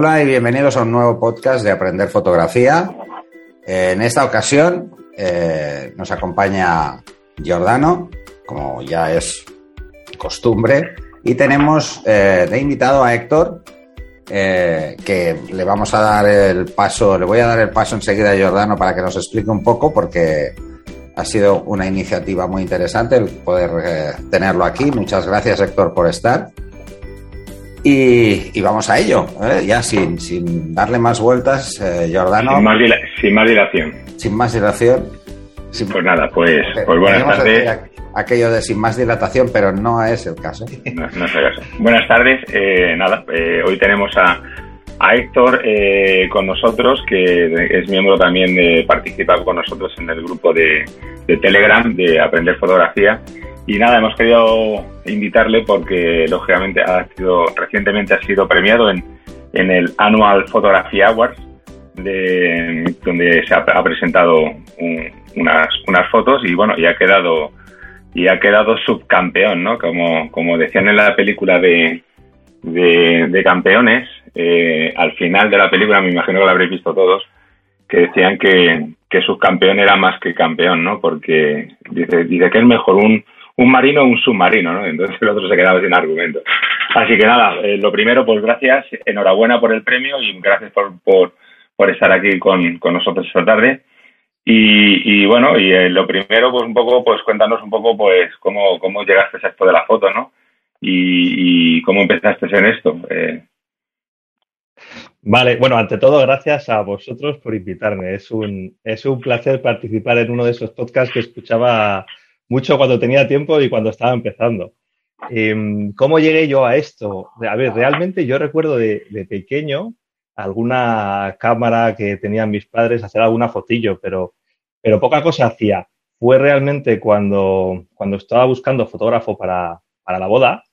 Hola y bienvenidos a un nuevo podcast de Aprender Fotografía. En esta ocasión eh, nos acompaña Giordano, como ya es costumbre, y tenemos eh, de invitado a Héctor, eh, que le vamos a dar el paso, le voy a dar el paso enseguida a Giordano para que nos explique un poco, porque ha sido una iniciativa muy interesante el poder tenerlo aquí. Muchas gracias, Héctor, por estar. Y, vamos a ello, ¿eh? ya sin, sin, darle más vueltas, eh, Jordano. Sin más, sin más, dilación. Sin más dilación. pues nada, pues, pues buenas tardes. Aquello de sin más dilatación, pero no es el caso. No, es el caso. Buenas tardes, eh, nada, hoy tenemos a, a Héctor con nosotros, que es miembro también de participar con nosotros en el grupo de, de Telegram de Aprender Fotografía y nada, hemos querido invitarle porque, lógicamente, ha sido, recientemente ha sido premiado en, en el Annual Photography Awards, de, donde se ha, presentado unas, unas fotos y, bueno, y ha quedado y ha quedado subcampeón, ¿no? Como, como decían en la película de, de, campeones, eh, al final de la película, me imagino que lo habréis visto todos, que decían que, que subcampeón era más que campeón, ¿no? Porque dice, dice que es mejor un, un marino o un submarino, ¿no? Entonces el otro se quedaba sin argumento. Así que nada, eh, lo primero, pues gracias, enhorabuena por el premio y gracias por, por, estar aquí con, nosotros esta tarde. Y, bueno, y eh, lo primero, pues un poco, pues cuéntanos un poco, pues cómo, cómo llegaste a esto de la foto, ¿no? Y, cómo empezaste en esto. Eh. Vale, bueno, ante todo, gracias a vosotros por invitarme. Es un, es un placer participar en uno de esos podcasts que escuchaba mucho cuando tenía tiempo y cuando estaba empezando. Em, ¿Cómo llegué yo a esto? A ver, realmente yo recuerdo de, pequeño alguna cámara que tenían mis padres, hacer alguna fotillo, pero, pero poca cosa hacía. Fue realmente cuando, cuando estaba buscando fotógrafo para, para la boda,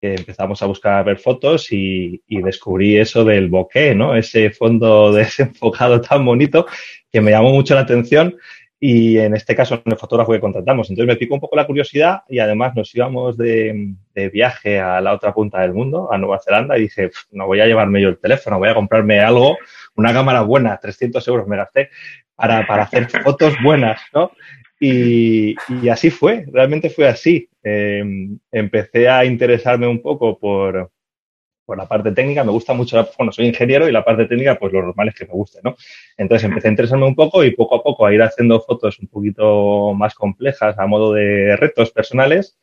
que empezamos a buscar a ver fotos y, y, descubrí eso del bokeh, ¿no? Ese fondo desenfocado tan bonito que me llamó mucho la atención y en este caso en el fotógrafo que contratamos. Entonces me picó un poco la curiosidad y además nos íbamos de, viaje a la otra punta del mundo, a Nueva Zelanda, y dije, no voy a llevarme yo el teléfono, voy a comprarme algo, una cámara buena, 300 euros me gasté, para, para hacer fotos buenas, ¿no? Y, y, así fue, realmente fue así. Em, empecé a interesarme un poco por, por la parte técnica, me gusta mucho, bueno, soy ingeniero y la parte técnica, pues lo normal es que me guste, ¿no? Entonces empecé a interesarme un poco y poco a poco a ir haciendo fotos un poquito más complejas a modo de retos personales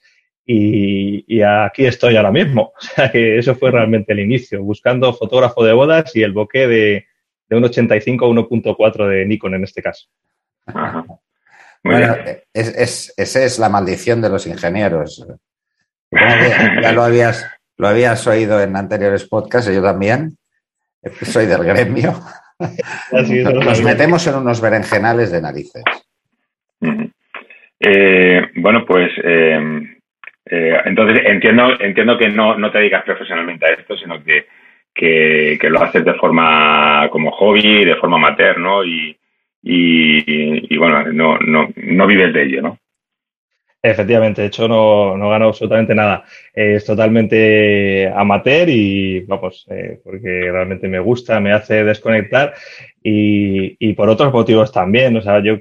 y, aquí estoy ahora mismo. O sea que eso fue realmente el inicio, buscando fotógrafo de bodas y el bokeh de, de un 85 a 1.4 de Nikon en este caso. Bueno, es, esa es la maldición de los ingenieros. Ya lo habías lo habías oído en anteriores podcasts, yo también. Soy del gremio. Nos metemos en unos berenjenales de narices. Eh, bueno, pues eh, eh, entonces entiendo, entiendo que no, no te dedicas profesionalmente a esto, sino que, que, lo haces de forma como hobby, de forma amateur, ¿no? Y, y, y bueno, no, no, no vives de ello, ¿no? Efectivamente, de hecho no, no gano absolutamente nada. es totalmente amateur y vamos, eh, porque realmente me gusta, me hace desconectar y, y por otros motivos también. O sea, yo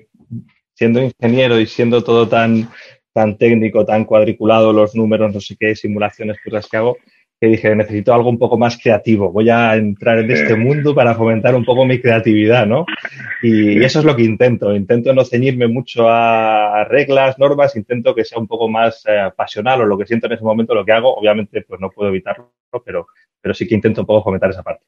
siendo ingeniero y siendo todo tan, tan técnico, tan cuadriculado, los números, no sé qué, simulaciones, cosas que hago, que dije, necesito algo un poco más creativo, voy a entrar en este mundo para fomentar un poco mi creatividad, ¿no? Y, eso es lo que intento, intento no ceñirme mucho a reglas, normas, intento que sea un poco más eh, pasional o lo que siento en ese momento, lo que hago, obviamente pues no puedo evitarlo, pero, pero sí que intento un poco fomentar esa parte.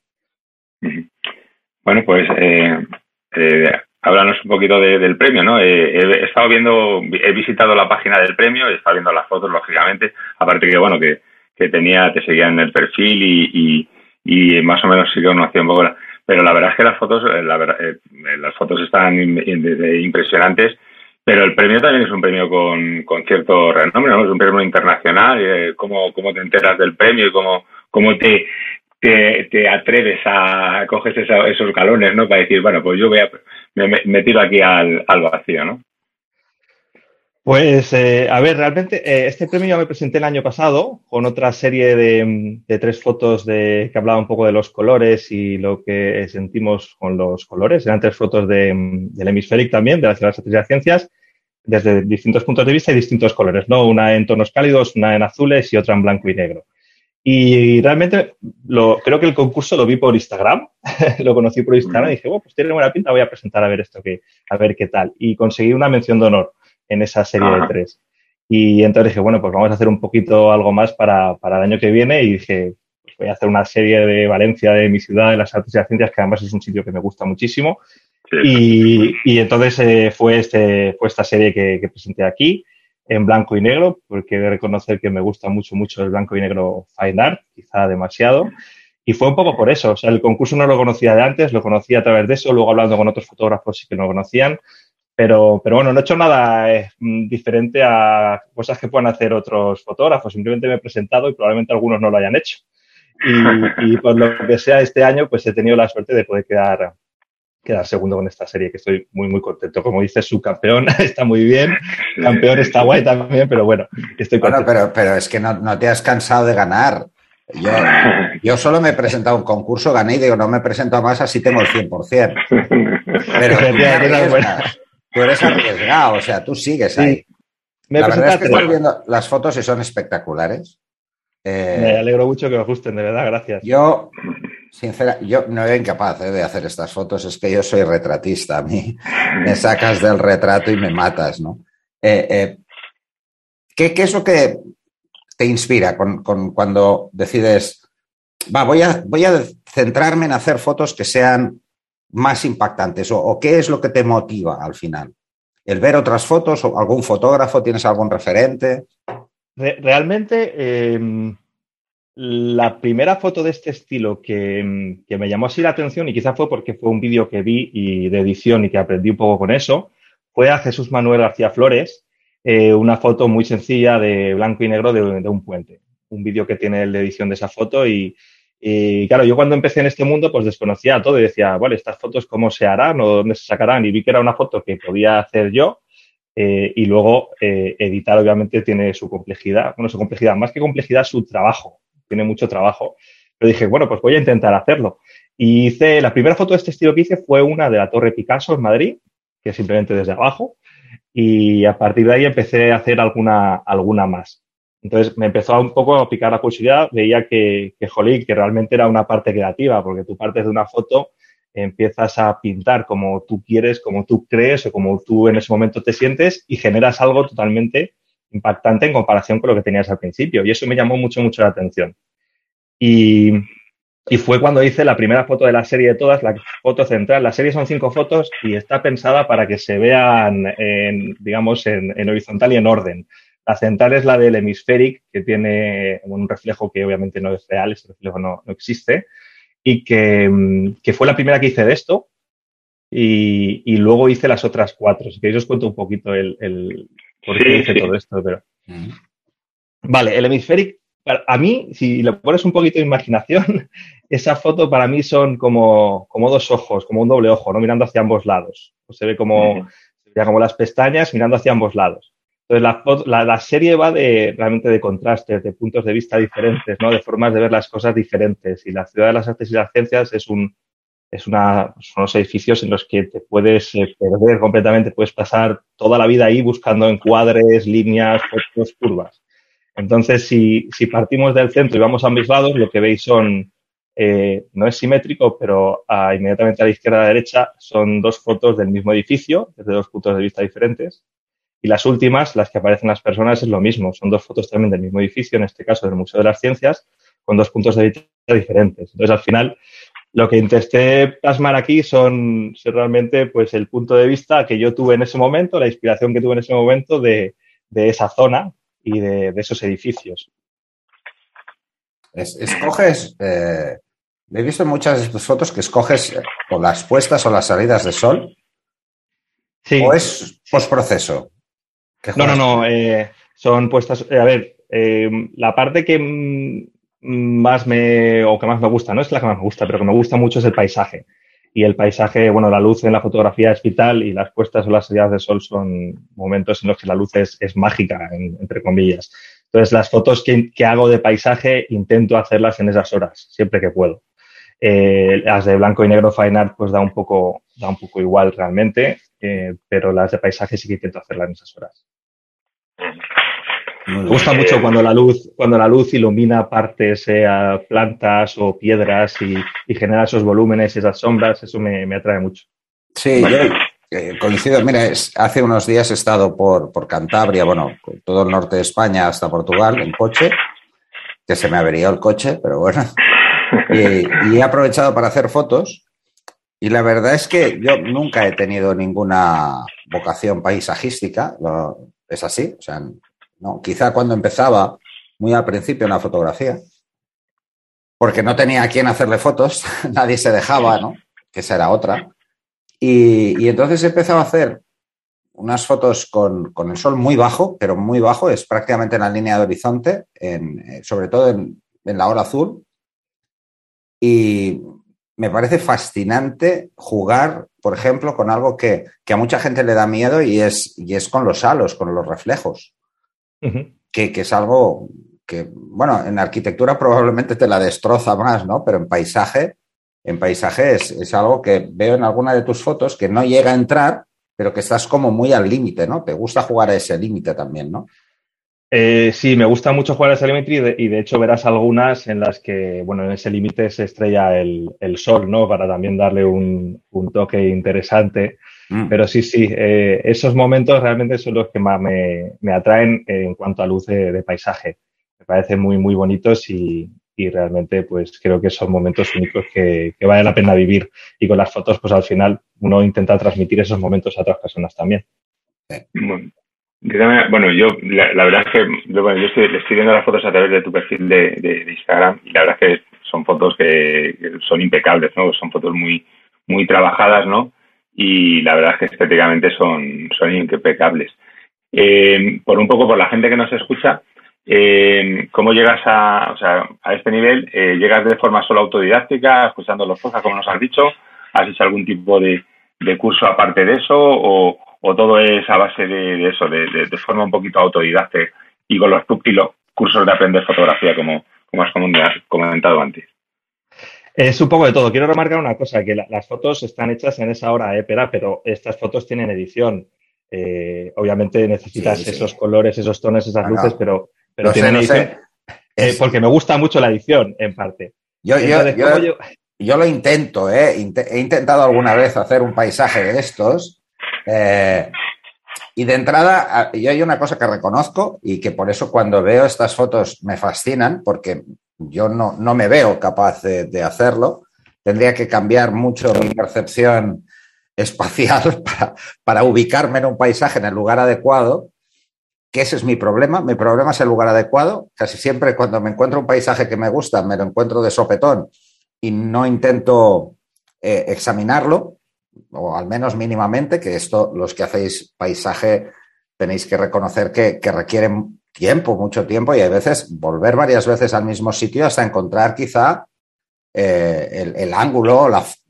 Bueno, pues eh, eh, háblanos un poquito del premio, ¿no? he estado viendo, he visitado la página del premio, he estado viendo las fotos, lógicamente, aparte que, bueno, que que tenía, te seguía en el perfil y, y, más o menos sí que conocía un poco. pero la verdad es que las fotos, eh, la eh, las fotos están impresionantes, pero el premio también es un premio con, con cierto renombre, ¿no? Es un premio internacional. Eh, ¿cómo, ¿Cómo te enteras del premio y cómo, cómo te, te, atreves a coges esos galones, ¿no? Para decir, bueno, pues yo voy a, me, me tiro aquí al, al vacío, ¿no? Pues, eh, a ver, realmente eh, este premio ya me presenté el año pasado con otra serie de, tres fotos de, que hablaba un poco de los colores y lo que sentimos con los colores. Eran tres fotos de, del hemisférico también, de las ciudades de las ciencias, desde distintos puntos de vista y distintos colores, ¿no? Una en tonos cálidos, una en azules y otra en blanco y negro. Y realmente lo, creo que el concurso lo vi por Instagram, lo conocí por Instagram y dije, bueno, pues tiene buena pinta, voy a presentar a ver esto, que, a ver qué tal. Y conseguí una mención de honor en esa serie de tres. Y entonces dije, bueno, pues vamos a hacer un poquito algo más para, para el año que viene y dije, pues voy a hacer una serie de Valencia, de mi ciudad, de las artes y las ciencias, que además es un sitio que me gusta muchísimo. Y, y, entonces eh, fue, este, fue esta serie que, que, presenté aquí, en blanco y negro, porque he de reconocer que me gusta mucho, mucho el blanco y negro fine art, quizá demasiado. Y fue un poco por eso. O sea, el concurso no lo conocía de antes, lo conocía a través de eso, luego hablando con otros fotógrafos sí que no lo conocían. Pero, pero bueno, no he hecho nada eh, diferente a cosas que puedan hacer otros fotógrafos. Simplemente me he presentado y probablemente algunos no lo hayan hecho. Y, y por lo que sea este año, pues he tenido la suerte de poder quedar, quedar segundo con esta serie, que estoy muy, muy contento. Como dices, subcampeón está muy bien, campeón está guay también, pero bueno, estoy contento. Bueno, pero, pero es que no, no te has cansado de ganar. Yo, yo, solo me he presentado a un concurso, gané y digo, no me presento más, así tengo el 100%. Pero Tú eres arriesgado, o sea, tú sigues ahí. Me la verdad es que estoy viendo las fotos y son espectaculares. Eh, me alegro mucho que os gusten, de verdad, gracias. Yo, sincera, yo no soy incapaz eh, de hacer estas fotos, es que yo soy retratista, a mí me sacas del retrato y me matas, ¿no? Eh, ¿qué, ¿qué, es lo que te inspira con, con, cuando decides, va, voy a, voy a centrarme en hacer fotos que sean más impactantes o, qué es lo que te motiva al final? ¿El ver otras fotos o algún fotógrafo? ¿Tienes algún referente? realmente, em, la primera foto de este estilo em, que, me llamó así la atención, y quizá fue porque fue un vídeo que vi y de edición y que aprendí un poco con eso, fue a Jesús Manuel García Flores, eh, una foto muy sencilla de blanco y negro de, de un puente. Un vídeo que tiene el de edición de esa foto y, y claro, yo cuando empecé en este mundo, pues desconocía todo y decía, vale, estas fotos cómo se harán o dónde se sacarán. Y vi que era una foto que podía hacer yo. Eh, y luego eh, editar, obviamente, tiene su complejidad. Bueno, su complejidad, más que complejidad, su trabajo. Tiene mucho trabajo. Pero dije, bueno, pues voy a intentar hacerlo. Y hice, la primera foto de este estilo que hice fue una de la Torre Picasso en Madrid, que es simplemente desde abajo. Y a partir de ahí empecé a hacer alguna, alguna más. Entonces me empezó un poco a picar la curiosidad, veía que, que, jolí, que realmente era una parte creativa, porque tú partes de una foto, empiezas a pintar como tú quieres, como tú crees o como tú en ese momento te sientes y generas algo totalmente impactante en comparación con lo que tenías al principio. Y eso me llamó mucho, mucho la atención. Y, y fue cuando hice la primera foto de la serie de todas, la foto central. La serie son cinco fotos y está pensada para que se vean, en, digamos, en horizontal y en orden. La central es la del hemisférico, que tiene un reflejo que obviamente no es real, ese reflejo no, no existe, y que, mm, que, fue la primera que hice de esto, y, y, luego hice las otras cuatro. Si queréis os cuento un poquito el, el por qué hice todo esto. Pero... Vale, el hemisférico, a mí, si le pones un poquito de imaginación, esa foto para mí son como, como dos ojos, como un doble ojo, ¿no? Mirando hacia ambos lados. Pues se ve como, se como las pestañas mirando hacia ambos lados. Entonces, la, la, serie va de realmente de contrastes, de puntos de vista diferentes, ¿no? De formas de ver las cosas diferentes. Y la ciudad de las artes y las ciencias es un, es una, son unos edificios en los que te puedes eh, perder completamente, puedes pasar toda la vida ahí buscando encuadres, líneas, fotos, curvas. Entonces, si, si partimos del centro y vamos a ambos lados, lo que veis son, eh, no es simétrico, pero a, inmediatamente a la izquierda y a la derecha son dos fotos del mismo edificio, desde dos puntos de vista diferentes. Y las últimas, las que aparecen las personas, es lo mismo. Son dos fotos también del mismo edificio, en este caso del Museo de las Ciencias, con dos puntos de vista diferentes. Entonces, al final, lo que intenté plasmar aquí son, realmente pues, el punto de vista que yo tuve en ese momento, la inspiración que tuve en ese momento de, de esa zona y de, de esos edificios. Es, escoges, eh, he visto muchas fotos que escoges o las puestas o las salidas de sol. Sí. ¿O es postproceso? No, no, no. Eh, son puestas. Eh, a ver, eh, la parte que más me. o que más me gusta, no es la que más me gusta, pero que me gusta mucho es el paisaje. Y el paisaje, bueno, la luz en la fotografía es vital y las puestas o las salidas de sol son momentos en los que la luz es, mágica, entre comillas. Entonces, las fotos que, hago de paisaje intento hacerlas en esas horas, siempre que puedo. Eh, las de blanco y negro fine art pues da un poco, da un poco igual realmente, eh, pero las de paisaje sí que intento hacerlas en esas horas. Me gusta mucho cuando la luz, cuando la luz ilumina partes, sea plantas o piedras y, genera esos volúmenes, esas sombras, eso me, atrae mucho. Sí, yo eh, coincido. Mira, hace unos días he estado por, por Cantabria, bueno, todo el norte de España hasta Portugal en coche, que se me averió el coche, pero bueno. Y, he aprovechado para hacer fotos. Y la verdad es que yo nunca he tenido ninguna vocación paisajística, es así, o sea, no, quizá cuando empezaba, muy al principio en la fotografía, porque no tenía a quién hacerle fotos, nadie se dejaba, ¿no? Que esa era otra. Y, entonces he empezado a hacer unas fotos con, el sol muy bajo, pero muy bajo, es prácticamente en la línea de horizonte, eh, sobre todo en, la hora azul. Y me parece fascinante jugar, por ejemplo, con algo que, que, a mucha gente le da miedo y es, y es con los halos, con los reflejos que, es algo que, bueno, en arquitectura probablemente te la destroza más, ¿no? Pero en paisaje, en paisaje es, algo que veo en alguna de tus fotos que no llega a entrar, pero que estás como muy al límite, ¿no? Te gusta jugar a ese límite también, ¿no? Eh, sí, me gusta mucho jugar a ese límite y, de, hecho verás algunas en las que, bueno, en ese límite se estrella el, sol, ¿no? Para también darle un, un toque interesante. Mm. Pero sí, sí, eh, esos momentos realmente son los que más me, atraen en cuanto a luz de, paisaje. Me parecen muy, muy bonitos y, realmente pues creo que son momentos únicos que, vale la pena vivir. Y con las fotos, pues al final uno intenta transmitir esos momentos a otras personas también. Bueno, yo la, verdad es que yo, estoy, viendo las fotos a través de tu perfil de, Instagram y la verdad es que son fotos que, son impecables, ¿no? Son fotos muy, muy trabajadas, ¿no? y la verdad es que estéticamente son, son impecables. Eh, por un poco, por la gente que nos escucha, eh, ¿cómo llegas a, o sea, a este nivel? Eh, ¿Llegas de forma solo autodidáctica, escuchando los cosas, como nos has dicho? ¿Has hecho algún tipo de, curso aparte de eso? ¿O, todo es a base de, eso, de, forma un poquito autodidacta y con los, y los cursos de aprender fotografía, como, como has comentado antes? Es un poco de todo. Quiero remarcar una cosa, que las fotos están hechas en esa hora épera, pero estas fotos tienen edición. Eh, obviamente necesitas esos colores, esos tonos, esas luces, pero, pero tienen edición. Eh, porque me gusta mucho la edición, en parte. Yo, yo, lo intento, ¿eh? he intentado alguna vez hacer un paisaje de estos. Y de entrada, yo hay una cosa que reconozco y que por eso cuando veo estas fotos me fascinan, porque yo no, no me veo capaz de, hacerlo. Tendría que cambiar mucho mi percepción espacial para, ubicarme en un paisaje en el lugar adecuado, que ese es mi problema. Mi problema es el lugar adecuado. Casi siempre cuando me encuentro un paisaje que me gusta, me lo encuentro de sopetón y no intento eh, examinarlo, o al menos mínimamente, que esto, los que hacéis paisaje, tenéis que reconocer que, requieren tiempo, mucho tiempo, y hay veces volver varias veces al mismo sitio hasta encontrar quizá eh, el, ángulo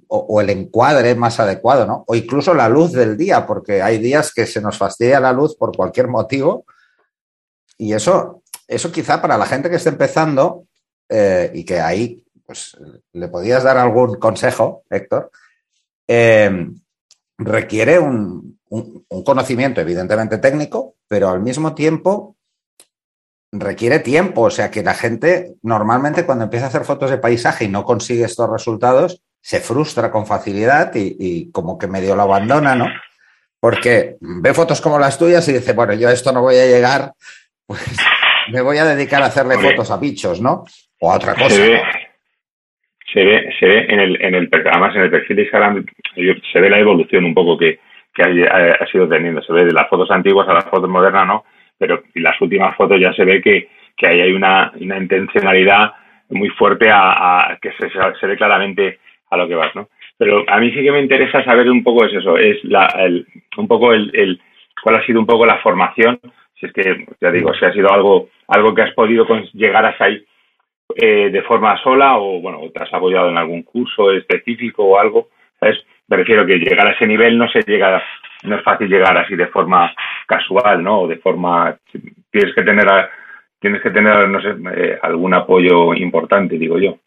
o, el encuadre más adecuado, ¿no? O incluso la luz del día, porque hay días que se nos fastidia la luz por cualquier motivo. Y eso, eso quizá para la gente que esté empezando eh, y que ahí pues, le podías dar algún consejo, Héctor, eh, requiere un, conocimiento evidentemente técnico, pero al mismo tiempo requiere tiempo, o sea que la gente normalmente cuando empieza a hacer fotos de paisaje y no consigue estos resultados, se frustra con facilidad y, como que medio lo abandona, ¿no? Porque ve fotos como las tuyas y dice, bueno, yo a esto no voy a llegar, pues me voy a dedicar a hacerle fotos a bichos, ¿no? O a otra cosa. Se ve, se ve en el, en el, además en el perfil de Instagram se ve la evolución un poco que, que ha, ha sido teniendo. Se ve de las fotos antiguas a las fotos modernas, ¿no? pero en las últimas fotos ya se ve que, que ahí hay una, una intencionalidad muy fuerte a, que se, se, ve claramente a lo que vas, ¿no? Pero a mí sí que me interesa saber un poco es eso, es la, el, un poco el, el, cuál ha sido un poco la formación, si es que, ya digo, si ha sido algo, algo que has podido llegar hasta ahí eh, de forma sola o, bueno, te has apoyado en algún curso específico o algo, ¿sabes? Me refiero que llegar a ese nivel no se llega, no es fácil llegar así de forma casual, ¿no? O de forma, tienes que tener, tienes que tener, no sé, eh, algún apoyo importante, digo yo.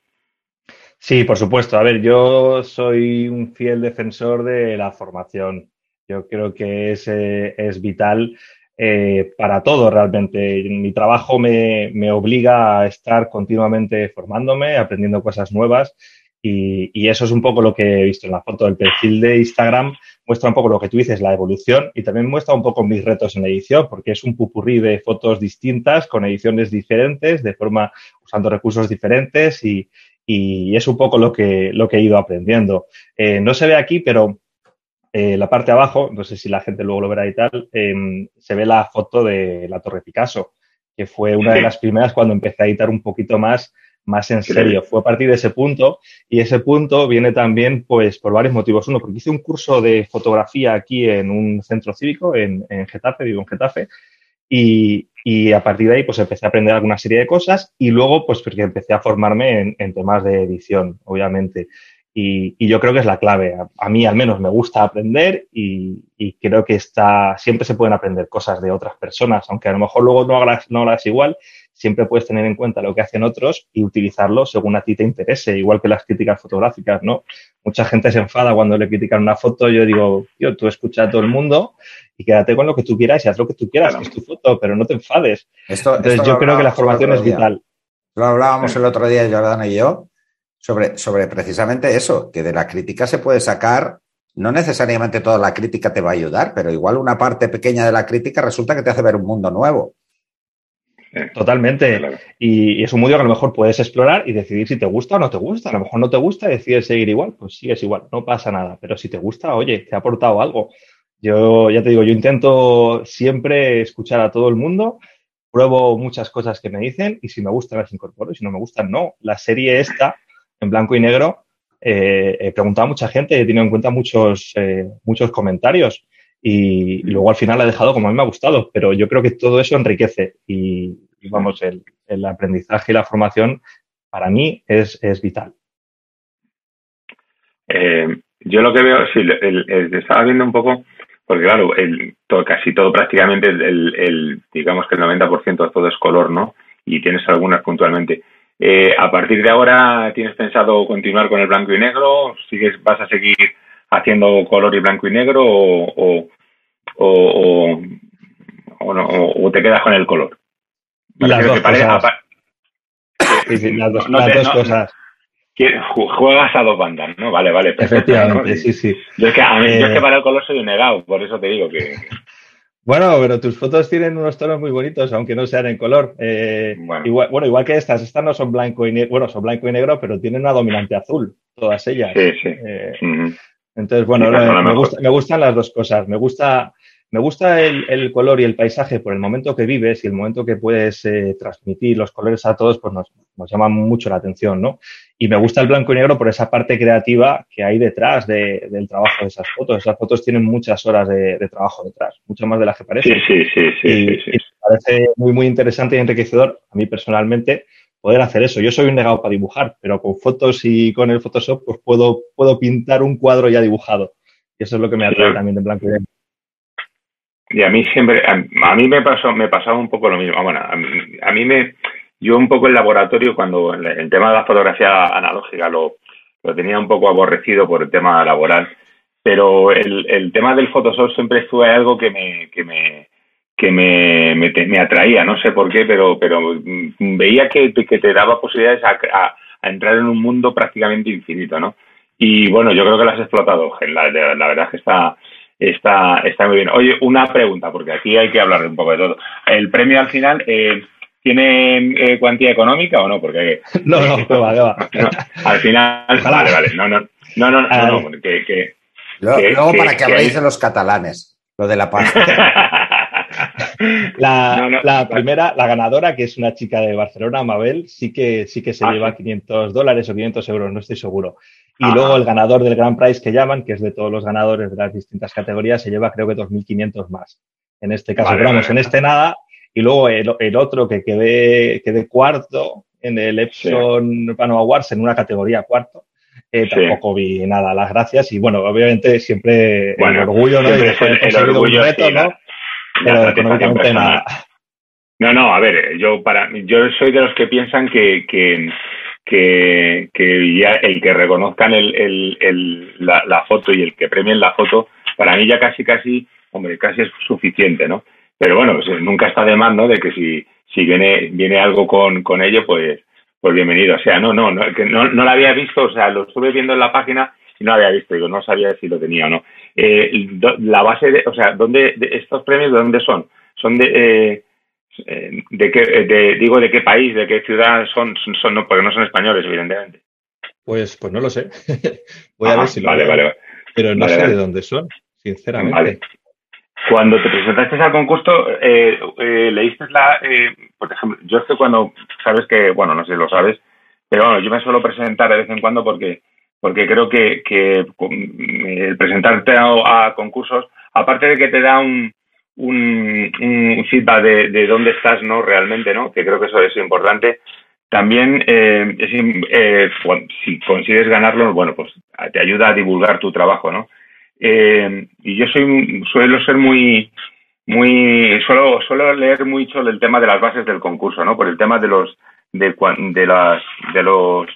Sí, por supuesto. A ver, yo soy un fiel defensor de la formación. Yo creo que es, eh, es vital eh, para todo realmente. Mi trabajo me, me, obliga a estar continuamente formándome, aprendiendo cosas nuevas y, y, eso es un poco lo que he visto en la foto del perfil de Instagram. Muestra un poco lo que tú dices, la evolución y también muestra un poco mis retos en edición porque es un pupurrí de fotos distintas con ediciones diferentes, de forma usando recursos diferentes y, y es un poco lo que, lo que he ido aprendiendo. Eh, no se ve aquí, pero eh, la parte de abajo, no sé si la gente luego lo verá y tal, eh, se ve la foto de la Torre Picasso, que fue una de las primeras cuando empecé a editar un poquito más, más en serio. Fue a partir de ese punto y ese punto viene también pues por varios motivos. Uno, porque hice un curso de fotografía aquí en un centro cívico en, en Getafe, vivo en Getafe, y, y, a partir de ahí, pues empecé a aprender alguna serie de cosas y luego, pues porque empecé a formarme en, en temas de edición, obviamente. Y, y, yo creo que es la clave. A, a mí al menos me gusta aprender y, y, creo que está, siempre se pueden aprender cosas de otras personas, aunque a lo mejor luego no hagas, no hagas igual, siempre puedes tener en cuenta lo que hacen otros y utilizarlo según a ti te interese, igual que las críticas fotográficas, ¿no? Mucha gente se enfada cuando le critican una foto, yo digo, tío, tú escucha a todo el mundo y quédate con lo que tú quieras y haz lo que tú quieras, claro. que es tu foto, pero no te enfades. Esto, Entonces esto yo creo que la formación es vital. Lo hablábamos el otro día, Jordana y yo, sobre, sobre precisamente eso, que de la crítica se puede sacar, no necesariamente toda la crítica te va a ayudar, pero igual una parte pequeña de la crítica resulta que te hace ver un mundo nuevo. Totalmente. Claro. Y, y, es un mundo que a lo mejor puedes explorar y decidir si te gusta o no te gusta. A lo mejor no te gusta y decides seguir igual, pues sigues igual, no pasa nada. Pero si te gusta, oye, te ha aportado algo. Yo ya te digo, yo intento siempre escuchar a todo el mundo, pruebo muchas cosas que me dicen y si me gustan las incorporo y si no me gustan, no. La serie esta, en blanco y negro, eh, he preguntado a mucha gente, he tenido en cuenta muchos, eh, muchos comentarios y, luego al final la he dejado como a mí me ha gustado, pero yo creo que todo eso enriquece y, vamos, el, el, aprendizaje y la formación para mí es, es vital. Eh, yo lo que veo, sí, el, el, estaba viendo un poco, porque claro, el, todo, casi todo prácticamente, el, el, digamos que el 90% de todo es color, ¿no? Y tienes algunas puntualmente. Eh, a partir de ahora, ¿tienes pensado continuar con el blanco y negro? ¿Sigues, ¿Vas a seguir haciendo color y blanco y negro o, o, o, o, no, o te quedas con el color? Las dos, cosas. Sí, sí, las dos, no, las dos no, cosas. Juegas a dos bandas, ¿no? Vale, vale. Efectivamente, sí, sí. Yo es, que, a mí, eh... yo es que para el color soy un negado, por eso te digo que... Bueno, pero tus fotos tienen unos tonos muy bonitos, aunque no sean en color. Eh, bueno. Igual, bueno, igual que estas, estas no son blanco y negro, bueno, son blanco y negro, pero tienen una dominante azul, todas ellas. Sí, sí. Eh, uh -huh. Entonces, bueno, sí, me, gusta, me, gustan las dos cosas. Me gusta me gusta el, el, color y el paisaje por el momento que vives y el momento que puedes eh, transmitir los colores a todos, pues nos, nos llama mucho la atención, ¿no? Y me gusta el blanco y negro por esa parte creativa que hay detrás de, del trabajo de esas fotos. Esas fotos tienen muchas horas de, de trabajo detrás, mucho más de las que parece. Sí, sí, sí. sí, y, sí, sí. y me parece muy, muy interesante y enriquecedor, a mí personalmente, poder hacer eso. Yo soy un negado para dibujar, pero con fotos y con el Photoshop, pues puedo, puedo pintar un cuadro ya dibujado. Y eso es lo que me atrae también de blanco y negro. Y a mí siempre, a, a, mí me pasó, me pasaba un poco lo mismo. Bueno, a, a mí me, yo un poco el laboratorio cuando el, tema de la fotografía analógica lo, lo tenía un poco aborrecido por el tema laboral, pero el, el tema del Photoshop siempre fue algo que me, que me, que me, me, me atraía, no sé por qué, pero, pero veía que, que te daba posibilidades a, a, a entrar en un mundo prácticamente infinito, ¿no? Y bueno, yo creo que lo has explotado, la, la, la verdad es que está, está, está muy bien. Oye, una pregunta, porque aquí hay que hablar un poco de todo. ¿El premio al final eh, tiene eh, cuantía económica o no? Porque no, no, no, va, va. No, al final, Ojalá. vale, vale, no, no, no, no, no, no que, que, luego, que, luego para que, que habléis de los catalanes, lo de la pasta. La, no, no, la primera, la ganadora, que es una chica de Barcelona, Mabel, sí que, sí que se ah, lleva sí. 500 dólares o 500 euros, no estoy seguro. Y ah. luego el ganador del Grand Prize que llaman, que es de todos los ganadores de las distintas categorías, se lleva creo que 2.500 más. En este caso, vale, vamos, vale. en este nada. Y luego el, el otro que quedé, quedé cuarto en el Epson sí. Pano Awards en una categoría cuarto. eh, tampoco vi nada, las gracias y bueno, obviamente siempre Bueno, el orgullo, ¿no? siempre Y es el- el conseguido un orgullo, reto, ¿no? la Pero económicamente nada. No, no, a ver, yo para yo soy de los que piensan que que que, que ya el que reconozcan el, el, el- la, la foto y el que premien la foto, para mí ya casi casi, hombre, casi es suficiente, ¿no? Pero bueno, pues, eh, nunca está de más, ¿no? De que si si viene viene algo con con ello, pues pues bienvenido. O sea, no, no, no, que no, no lo había visto, o sea, lo estuve viendo en la página y no lo había visto, digo, no sabía si lo tenía o no. Eh, la base de, o sea, ¿dónde de estos premios de dónde son? Son de eh, eh, de qué de, digo de qué país, de qué ciudad son, son, son- no, porque no son españoles, evidentemente. Pues, pues no lo sé. Voy a Ajá, ver si lo vale, veo. vale, vale. Pero no Vale, sé vale. de dónde son, sinceramente. Vale. Cuando te presentaste al concurso, eh, eh, leíste la, eh, por ejemplo, yo es que cuando, sabes que, bueno, no sé si lo sabes, pero bueno, yo me suelo presentar de vez en cuando porque, porque creo que, que el presentarte a, a concursos, aparte de que te da un, un, un feedback de, de dónde estás, ¿no? Realmente, ¿no? Que creo que eso es importante. También, eh, eh, si consigues ganarlo, bueno, pues te ayuda a divulgar tu trabajo, ¿no? Eh, y yo soy suelo ser muy muy suelo suelo leer mucho el tema de las bases del concurso no por el tema de los de de las de los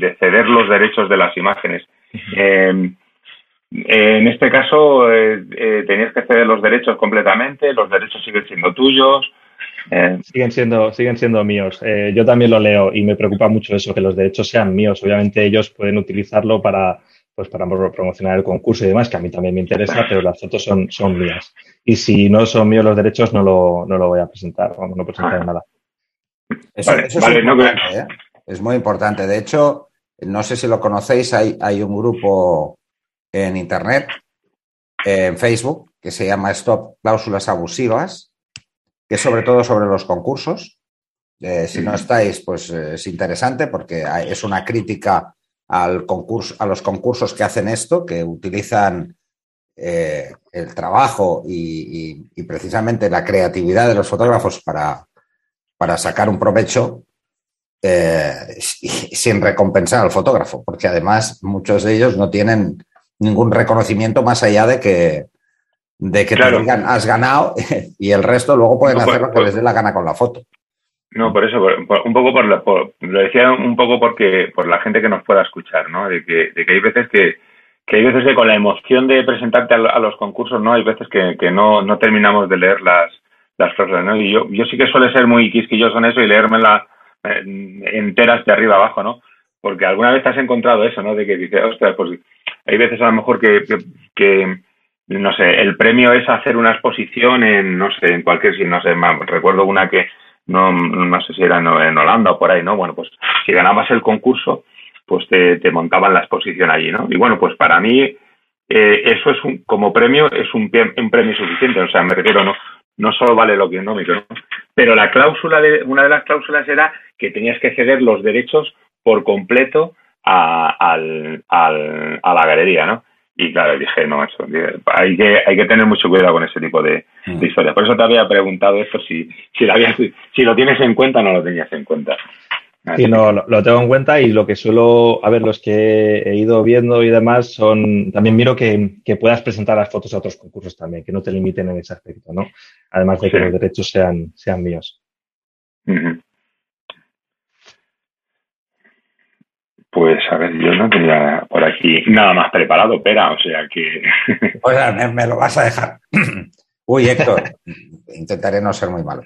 de ceder los derechos de las imágenes Eh, en este caso eh, eh, tenías que ceder los derechos completamente los derechos siguen siendo tuyos eh, Siguen siendo, siguen siendo míos. Eh, yo también lo leo y me preocupa mucho eso, que los derechos sean míos. Obviamente ellos pueden utilizarlo para, pues para pro- promocionar el concurso y demás, que a mí también me interesa, pero las fotos son, son mías. Y si no son míos los derechos, no lo, no lo voy a presentar, vamos, no presentaré Ajá. nada. Eso, Vale, eso vale, es no, importante, ¿eh? Es muy importante. De hecho, no sé si lo conocéis, hay, hay un grupo en Internet, en Facebook, que se llama Stop Cláusulas Abusivas, que es sobre todo sobre los concursos. Eh, si no estáis, pues eh, es interesante porque es una crítica al concurso, a los concursos que hacen esto, que utilizan eh, el trabajo y, y- y precisamente la creatividad de los fotógrafos para, para sacar un provecho eh, sin recompensar al fotógrafo, porque además muchos de ellos no tienen ningún reconocimiento más allá de que, de que Claro. te digan has ganado y el resto luego pueden No, hacer pues- lo que pues- les dé la gana con la foto. No, por eso, por- por- un poco por, la- por- lo decía un poco porque por la gente que nos pueda escuchar, ¿no? De que, de que hay veces que, que hay veces que con la emoción de presentarte a, lo- a los concursos, ¿no? Hay veces que, que no, no terminamos de leer las, las cosas, ¿no? Y yo, yo sí que suele ser muy quisquilloso en eso y leérmelas eh, enteras de arriba abajo, ¿no? Porque alguna vez has encontrado eso, ¿no? De que dices, ostras, pues hay veces a lo mejor que, que, que, no sé, el premio es hacer una exposición en, no sé, en cualquier, no sé, recuerdo una que, no, no sé si era en, Holanda o por ahí, ¿no? Bueno, pues si ganabas el concurso, pues te, te montaban la exposición allí, ¿no? Y bueno, pues para mí eh, eso es un, como premio, es un, un premio suficiente, o sea, me refiero, no, no solo vale lo económico, ¿no? Pero la cláusula de, una de las cláusulas era que tenías que ceder los derechos por completo a, al, a la galería, ¿no? Y claro, dije, no, eso, hay que, hay que tener mucho cuidado con ese tipo de, de historias. Por eso te había preguntado esto, si, si, lo habías- si lo tienes en cuenta o no lo tenías en cuenta. Sí, no, lo, lo tengo en cuenta y lo que suelo, a ver, los que he ido viendo y demás son, también miro que, que puedas presentar las fotos a otros concursos también, que no te limiten en ese aspecto, ¿no? Además de que Sí. los derechos sean, sean míos. Pues a ver, yo no tenía por aquí nada más preparado, pera, o sea que. O sea, me, me lo vas a dejar. Uy, Héctor, intentaré no ser muy malo.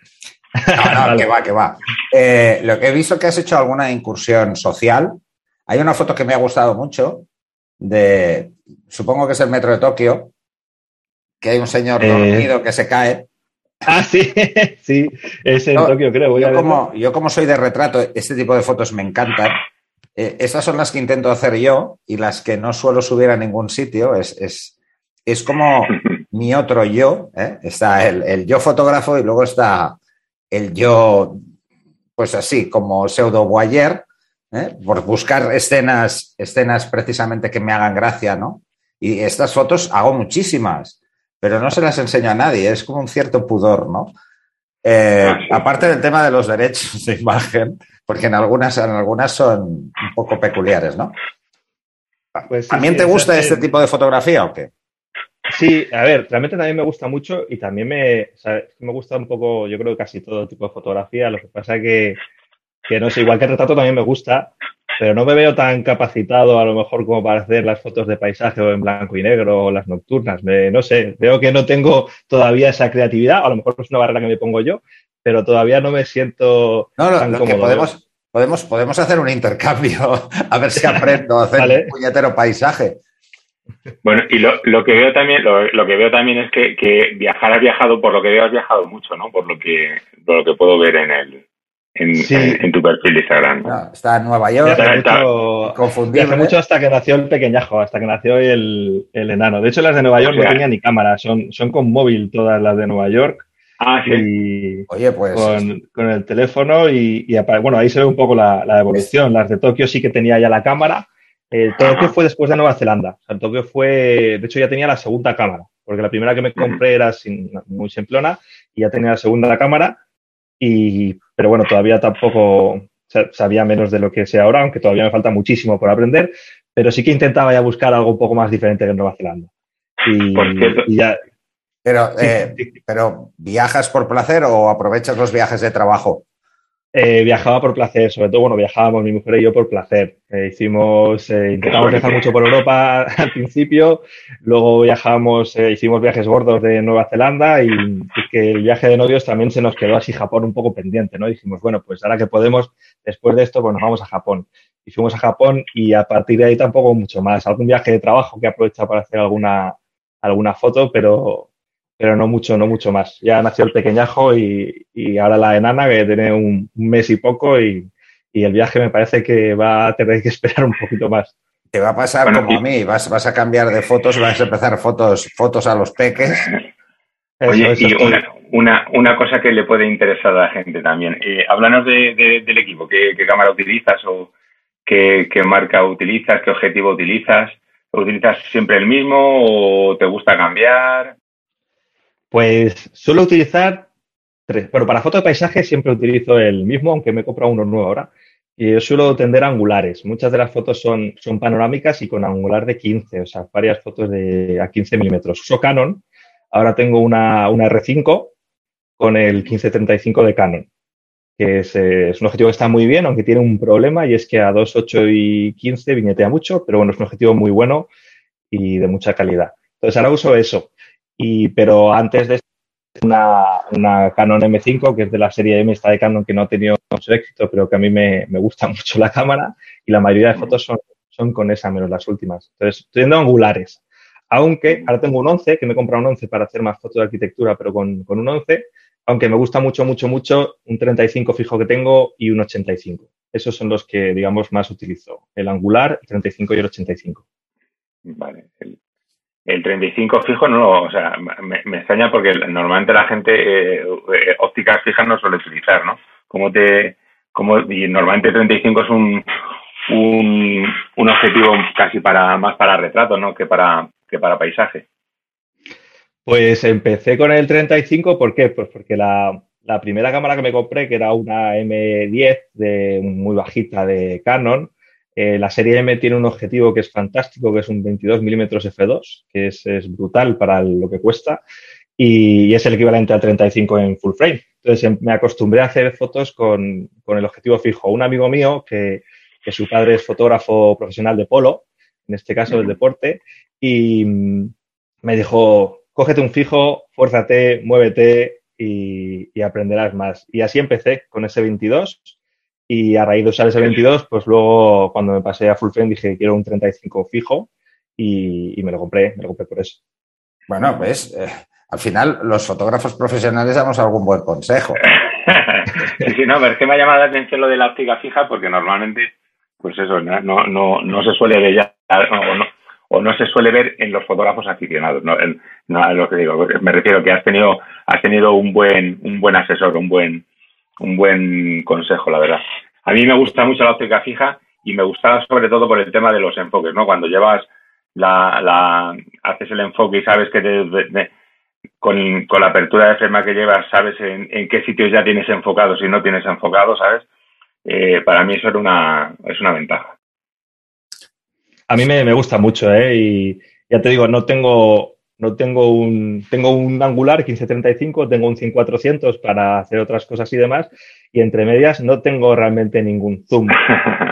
No, no, que va, que va. Eh, lo que he visto que has hecho alguna incursión social. Hay una foto que me ha gustado mucho de, supongo que es el metro de Tokio, que hay un señor Eh. dormido que se cae. Ah, sí, sí, es en No, Tokio, creo. Voy Yo como, yo como soy de retrato, este tipo de fotos me encantan. Eh, estas son las que intento hacer yo y las que no suelo subir a ningún sitio. Es, es, es como mi otro yo. ¿eh? Está el, el yo fotógrafo y luego está el yo, pues así, como pseudo voyeur, ¿eh? por buscar escenas, escenas precisamente que me hagan gracia, ¿no? Y estas fotos hago muchísimas, pero no se las enseño a nadie, es como un cierto pudor, ¿no? Eh, Ah, aparte del tema de los derechos de imagen, porque en algunas, en algunas son un poco peculiares, ¿no? Pues ¿También te gusta este tipo de fotografía o qué? Sí, a ver, realmente también me gusta mucho y también me, me gusta un poco, yo creo casi todo tipo de fotografía. Lo que pasa que, que no sé, igual que el retrato también me gusta, pero no me veo tan capacitado a lo mejor como para hacer las fotos de paisaje o en blanco y negro o las nocturnas. no sé, veo que no tengo todavía esa creatividad, a lo mejor es una barrera que me pongo yo, pero todavía no me siento no, no, tan cómodo. podemos, podemos, podemos hacer un intercambio, a ver si aprendo a hacer un puñetero paisaje. Bueno, y lo, lo que veo también, lo, que veo también es que, que, viajar has viajado, por lo que veo has viajado mucho, ¿no? Por lo que, por lo que puedo ver en el, en, tu perfil de Instagram. está en Nueva York. Hace mucho hasta que nació el pequeñajo, hasta que nació el, el enano. De hecho, las de Nueva York no tenían ni cámara, son, son con móvil todas las de Nueva York. Ah, sí. Y Oye, pues. Con, el teléfono y, bueno, ahí se ve un poco la, evolución. Las de Tokio sí que tenía ya la cámara. El Tokio fue después de Nueva Zelanda. O sea, el Tokio fue, de hecho, ya tenía la segunda cámara, porque la primera que me compré era sin, muy simplona y ya tenía la segunda cámara. Y, pero bueno, todavía tampoco sabía menos de lo que sé ahora, aunque todavía me falta muchísimo por aprender, pero sí que intentaba ya buscar algo un poco más diferente que en Nueva Zelanda. Y, ya, pero, eh, pero, ¿viajas por placer o aprovechas los viajes de trabajo? Eh, viajaba por placer, sobre todo, bueno, viajábamos mi mujer y yo por placer. Eh, hicimos, eh, intentamos viajar mucho por Europa al principio, luego viajamos, hicimos viajes gordos de Nueva Zelanda y, que el viaje de novios también se nos quedó así Japón un poco pendiente, ¿no? dijimos, bueno, pues ahora que podemos, después de esto, pues nos vamos a Japón. Y fuimos a Japón y a partir de ahí tampoco mucho más. Algún viaje de trabajo que aprovecha para hacer alguna, alguna foto, pero, pero no mucho, no mucho más. Ya nació el pequeñajo y, y ahora la enana que tiene un, mes y poco y, y, el viaje me parece que va a tener que esperar un poquito más. Te va a pasar como a mí, vas, vas a cambiar de fotos, vas a empezar fotos, fotos a los peques. Oye, y una, una, una, cosa que le puede interesar a la gente también. Eh, háblanos de, del equipo, ¿Qué, ¿Qué, cámara utilizas o qué, qué marca utilizas, qué objetivo utilizas. ¿Utilizas siempre el mismo o te gusta cambiar? Pues suelo utilizar tres, pero para foto de paisaje siempre utilizo el mismo, aunque me he comprado uno nuevo ahora. Y yo suelo tender angulares. Muchas de las fotos son, son panorámicas y con angular de 15, o sea, varias fotos de a 15 milímetros. Uso Canon. Ahora tengo una, una R5 con el 1535 de Canon, que es, es, un objetivo que está muy bien, aunque tiene un problema y es que a 2, 8 y 15 viñetea mucho, pero bueno, es un objetivo muy bueno y de mucha calidad. Entonces ahora uso eso. Y, pero antes de una, una Canon M5, que es de la serie M, esta de Canon que no ha tenido mucho éxito, pero que a mí me, me gusta mucho la cámara y la mayoría de fotos son, son con esa, menos las últimas. Entonces, estoy viendo angulares. Aunque ahora tengo un 11, que me he comprado un 11 para hacer más fotos de arquitectura, pero con, con un 11, aunque me gusta mucho, mucho, mucho, un 35 fijo que tengo y un 85. Esos son los que, digamos, más utilizo. El angular, el 35 y el 85. Vale. El, el 35 fijo no, o sea, me, extraña porque normalmente la gente eh, eh, ópticas fijas no suele utilizar, ¿no? Como te, como, y normalmente 35 es un, un, un objetivo casi para, más para retrato, ¿no? Que para, que para paisaje. Pues empecé con el 35, ¿por qué? Pues porque la, la primera cámara que me compré, que era una M10 de muy bajita de Canon, eh, la serie M tiene un objetivo que es fantástico, que es un 22 milímetros f2, que es, brutal para lo que cuesta y, es el equivalente a 35 en full frame. Entonces em, me acostumbré a hacer fotos con, el objetivo fijo. Un amigo mío que, su padre es fotógrafo profesional de polo, en este caso del deporte, y mm, me dijo, cógete un fijo, fuérzate, muévete y, y aprenderás más. Y así empecé con ese 22 y a raíz de usar ese 22, pues luego cuando me pasé a full frame dije quiero un 35 fijo y, me lo compré, me lo compré por eso. Bueno, pues al final los fotógrafos profesionales damos algún buen consejo. sí, sí, no, pero es que me ha llamado la atención lo de la óptica fija porque normalmente, pues eso, no, no, no se suele ver ya, o no, o no se suele ver en los fotógrafos aficionados. No, no lo que digo, me refiero que has tenido, has tenido un buen, un buen asesor, un buen, un buen consejo, la verdad. A mí me gusta mucho la óptica fija y me gustaba sobre todo por el tema de los enfoques, ¿no? Cuando llevas la, la haces el enfoque y sabes que con, con, la apertura de firma que llevas sabes en, qué sitios ya tienes enfocados y no tienes enfocado, ¿sabes? Eh, para mí eso era una, es una ventaja. A mí me, gusta mucho, ¿eh? Y ya te digo, no tengo, no tengo un, tengo un angular 1535, tengo un 5400 para hacer otras cosas y demás, y entre medias no tengo realmente ningún zoom.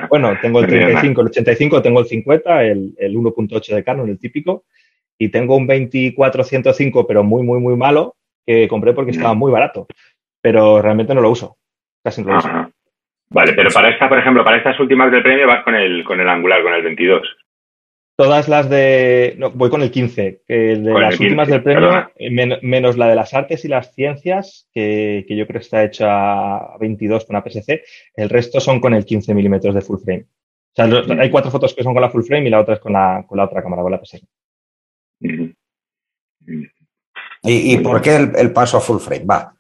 Bueno, tengo el 35, el 85, tengo el 50, el, el 1.8 de Canon, el típico, y tengo un 2405, pero muy, muy, muy malo, que compré porque estaba muy barato, pero realmente no lo uso, casi no lo uso. Vale, pero para esta, por ejemplo, para estas últimas del premio vas con el, con el angular, con el 22. Todas las de. No, voy con el 15. de las últimas del premio, menos la de las artes y las ciencias, que, yo creo que está hecha a 22 con APS-C. El resto son con el 15 milímetros de full frame. O sea, hay cuatro fotos que son con la full frame y la otra es con la, con la otra cámara, con la APS-C. ¿Y, por qué el, paso a full frame? Va.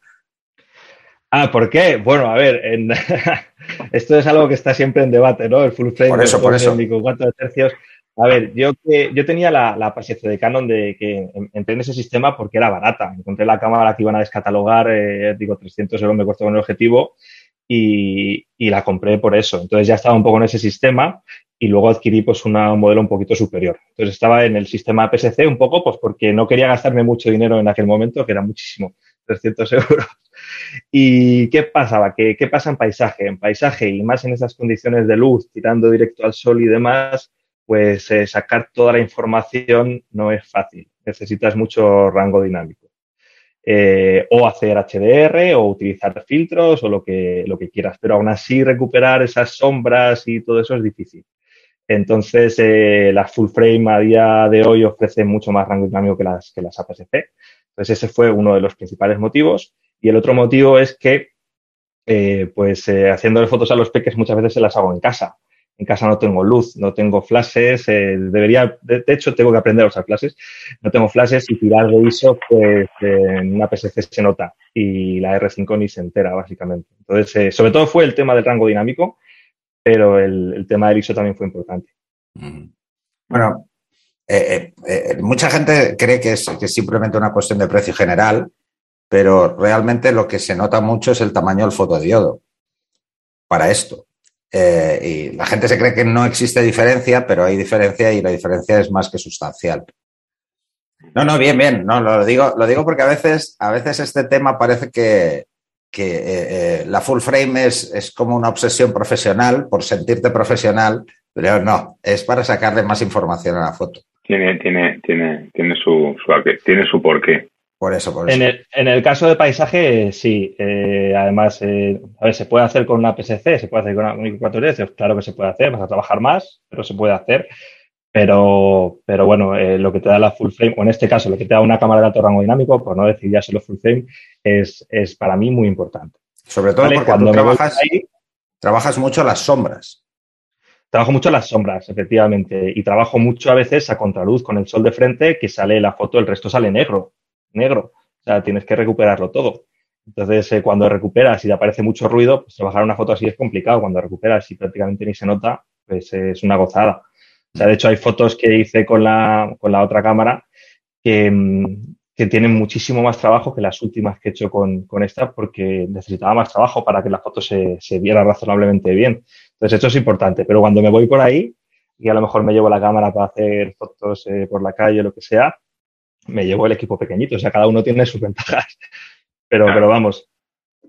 Ah, ¿por qué? Bueno, a ver, esto es algo que está siempre en debate, ¿no? El full frame, por eso, por eso. de tercios. A ver, yo, yo tenía la, la de Canon de que entré en ese sistema porque era barata. Encontré la cámara que iban a descatalogar, eh, digo, 300 euros me costó con el objetivo y, y, la compré por eso. Entonces ya estaba un poco en ese sistema y luego adquirí pues una, un modelo un poquito superior. Entonces estaba en el sistema PSC un poco pues porque no quería gastarme mucho dinero en aquel momento, que era muchísimo, 300 euros. ¿Y qué pasaba? ¿Qué, ¿Qué pasa en paisaje? En paisaje y más en esas condiciones de luz, tirando directo al sol y demás, pues eh, sacar toda la información no es fácil. Necesitas mucho rango dinámico. Eh, o hacer HDR o utilizar filtros o lo que, lo que quieras, pero aún así recuperar esas sombras y todo eso es difícil. Entonces, eh, las full frame a día de hoy ofrecen mucho más rango dinámico que las, que las APS-C. Entonces, ese fue uno de los principales motivos. Y el otro motivo es que, pues, haciéndole fotos a los peques muchas veces se las hago en casa en casa no tengo luz, no tengo flashes, eh, debería, de, hecho tengo que aprender a usar flashes, no tengo flashes y tirar de ISO pues en una PSC se nota y la R5 ni se entera básicamente. Entonces, eh, sobre todo fue el tema del rango dinámico, pero el, tema del ISO también fue importante. Bueno, eh, mucha gente cree que es, que es simplemente una cuestión de precio general, pero realmente lo que se nota mucho es el tamaño del fotodiodo para esto. Eh, y la gente se cree que no existe diferencia, pero hay diferencia y la diferencia es más que sustancial. No, no, bien, bien. No, lo digo, lo digo porque a veces, a veces este tema parece que, que eh, eh, la full frame es, es, como una obsesión profesional por sentirte profesional, pero no, es para sacarle más información a la foto. Tiene, tiene, tiene, tiene su, tiene su porqué. Por eso, por eso. En el, en el caso de paisaje, sí. Eh, además, eh, a ver, se puede hacer con una PSC, se puede hacer con una 1410, claro que se puede hacer, vas a trabajar más, pero se puede hacer. Pero, pero bueno, eh, lo que te da la full frame, o en este caso, lo que te da una cámara de alto rango dinámico, por no decir ya solo full frame, es, es para mí muy importante. Sobre todo porque cuando trabajas, trabajas mucho las sombras. Trabajo mucho las sombras, efectivamente, y trabajo mucho a veces a contraluz con el sol de frente, que sale la foto, el resto sale negro negro. O sea, tienes que recuperarlo todo. Entonces, eh, cuando recuperas y te aparece mucho ruido, pues trabajar una foto así es complicado. Cuando recuperas y prácticamente ni se nota, pues es una gozada. O sea, de hecho, hay fotos que hice con la, con la otra cámara que, mm, que tienen muchísimo más trabajo que las últimas que he hecho con, con esta porque necesitaba más trabajo para que la foto se, se, viera razonablemente bien. Entonces, esto es importante. Pero cuando me voy por ahí y a lo mejor me llevo la cámara para hacer fotos eh, por la calle o lo que sea, me llevo el equipo pequeñito, o sea, cada uno tiene sus ventajas. Pero, pero vamos,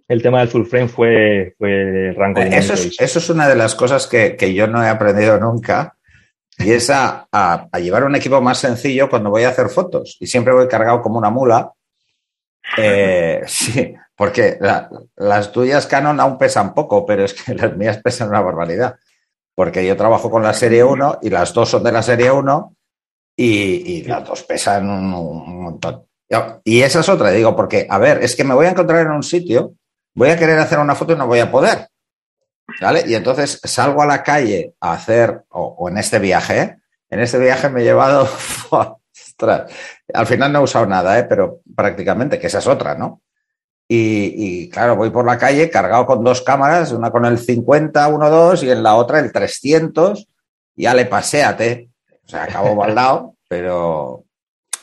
el tema del full frame fue, fue el rango de eso es, eso es una de las cosas que, que, yo no he aprendido nunca. Y es a, a, llevar un equipo más sencillo cuando voy a hacer fotos. Y siempre voy cargado como una mula. Eh, sí, porque las tuyas Canon aún pesan poco, pero es que las mías pesan una barbaridad. Porque yo trabajo con la serie 1 y las dos son de la serie 1 y, las dos pesan un, montón. Y esa es otra, digo, porque, a ver, es que me voy a encontrar en un sitio, voy a querer hacer una foto y no voy a poder. ¿Vale? Y entonces salgo a la calle a hacer, o, en este viaje, ¿eh? en este viaje me he llevado, ostras, al final no he usado nada, ¿eh? pero prácticamente, que esa es otra, ¿no? Y, y, claro, voy por la calle cargado con dos cámaras, una con el 50, 1, 2 y en la otra el 300, ya le paséate. O sea, acabo baldado, pero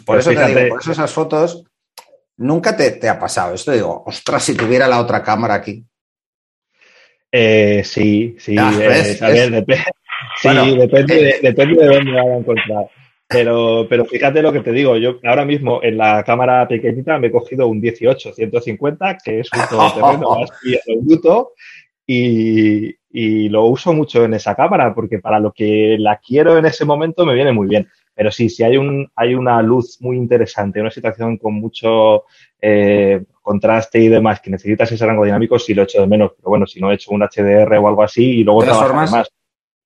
por eso te digo, por eso esas fotos nunca te, ha pasado. Esto digo, ostras, si tuviera la otra cámara aquí. Eh, sí, sí. Ah, eh, Sí, depende, de, depende de dónde vaya a encontrar. Pero, pero fíjate lo que te digo, yo ahora mismo en la cámara pequeñita me he cogido un 18-150, que es un todoterreno más bruto, y, y lo uso mucho en esa cámara, porque para lo que la quiero en ese momento me viene muy bien. Pero sí, si hay, un, hay una luz muy interesante, una situación con mucho eh, contraste y demás, que necesitas ese rango dinámico, sí lo echo de menos. Pero bueno, si no he hecho un HDR o algo así y luego trabajar más.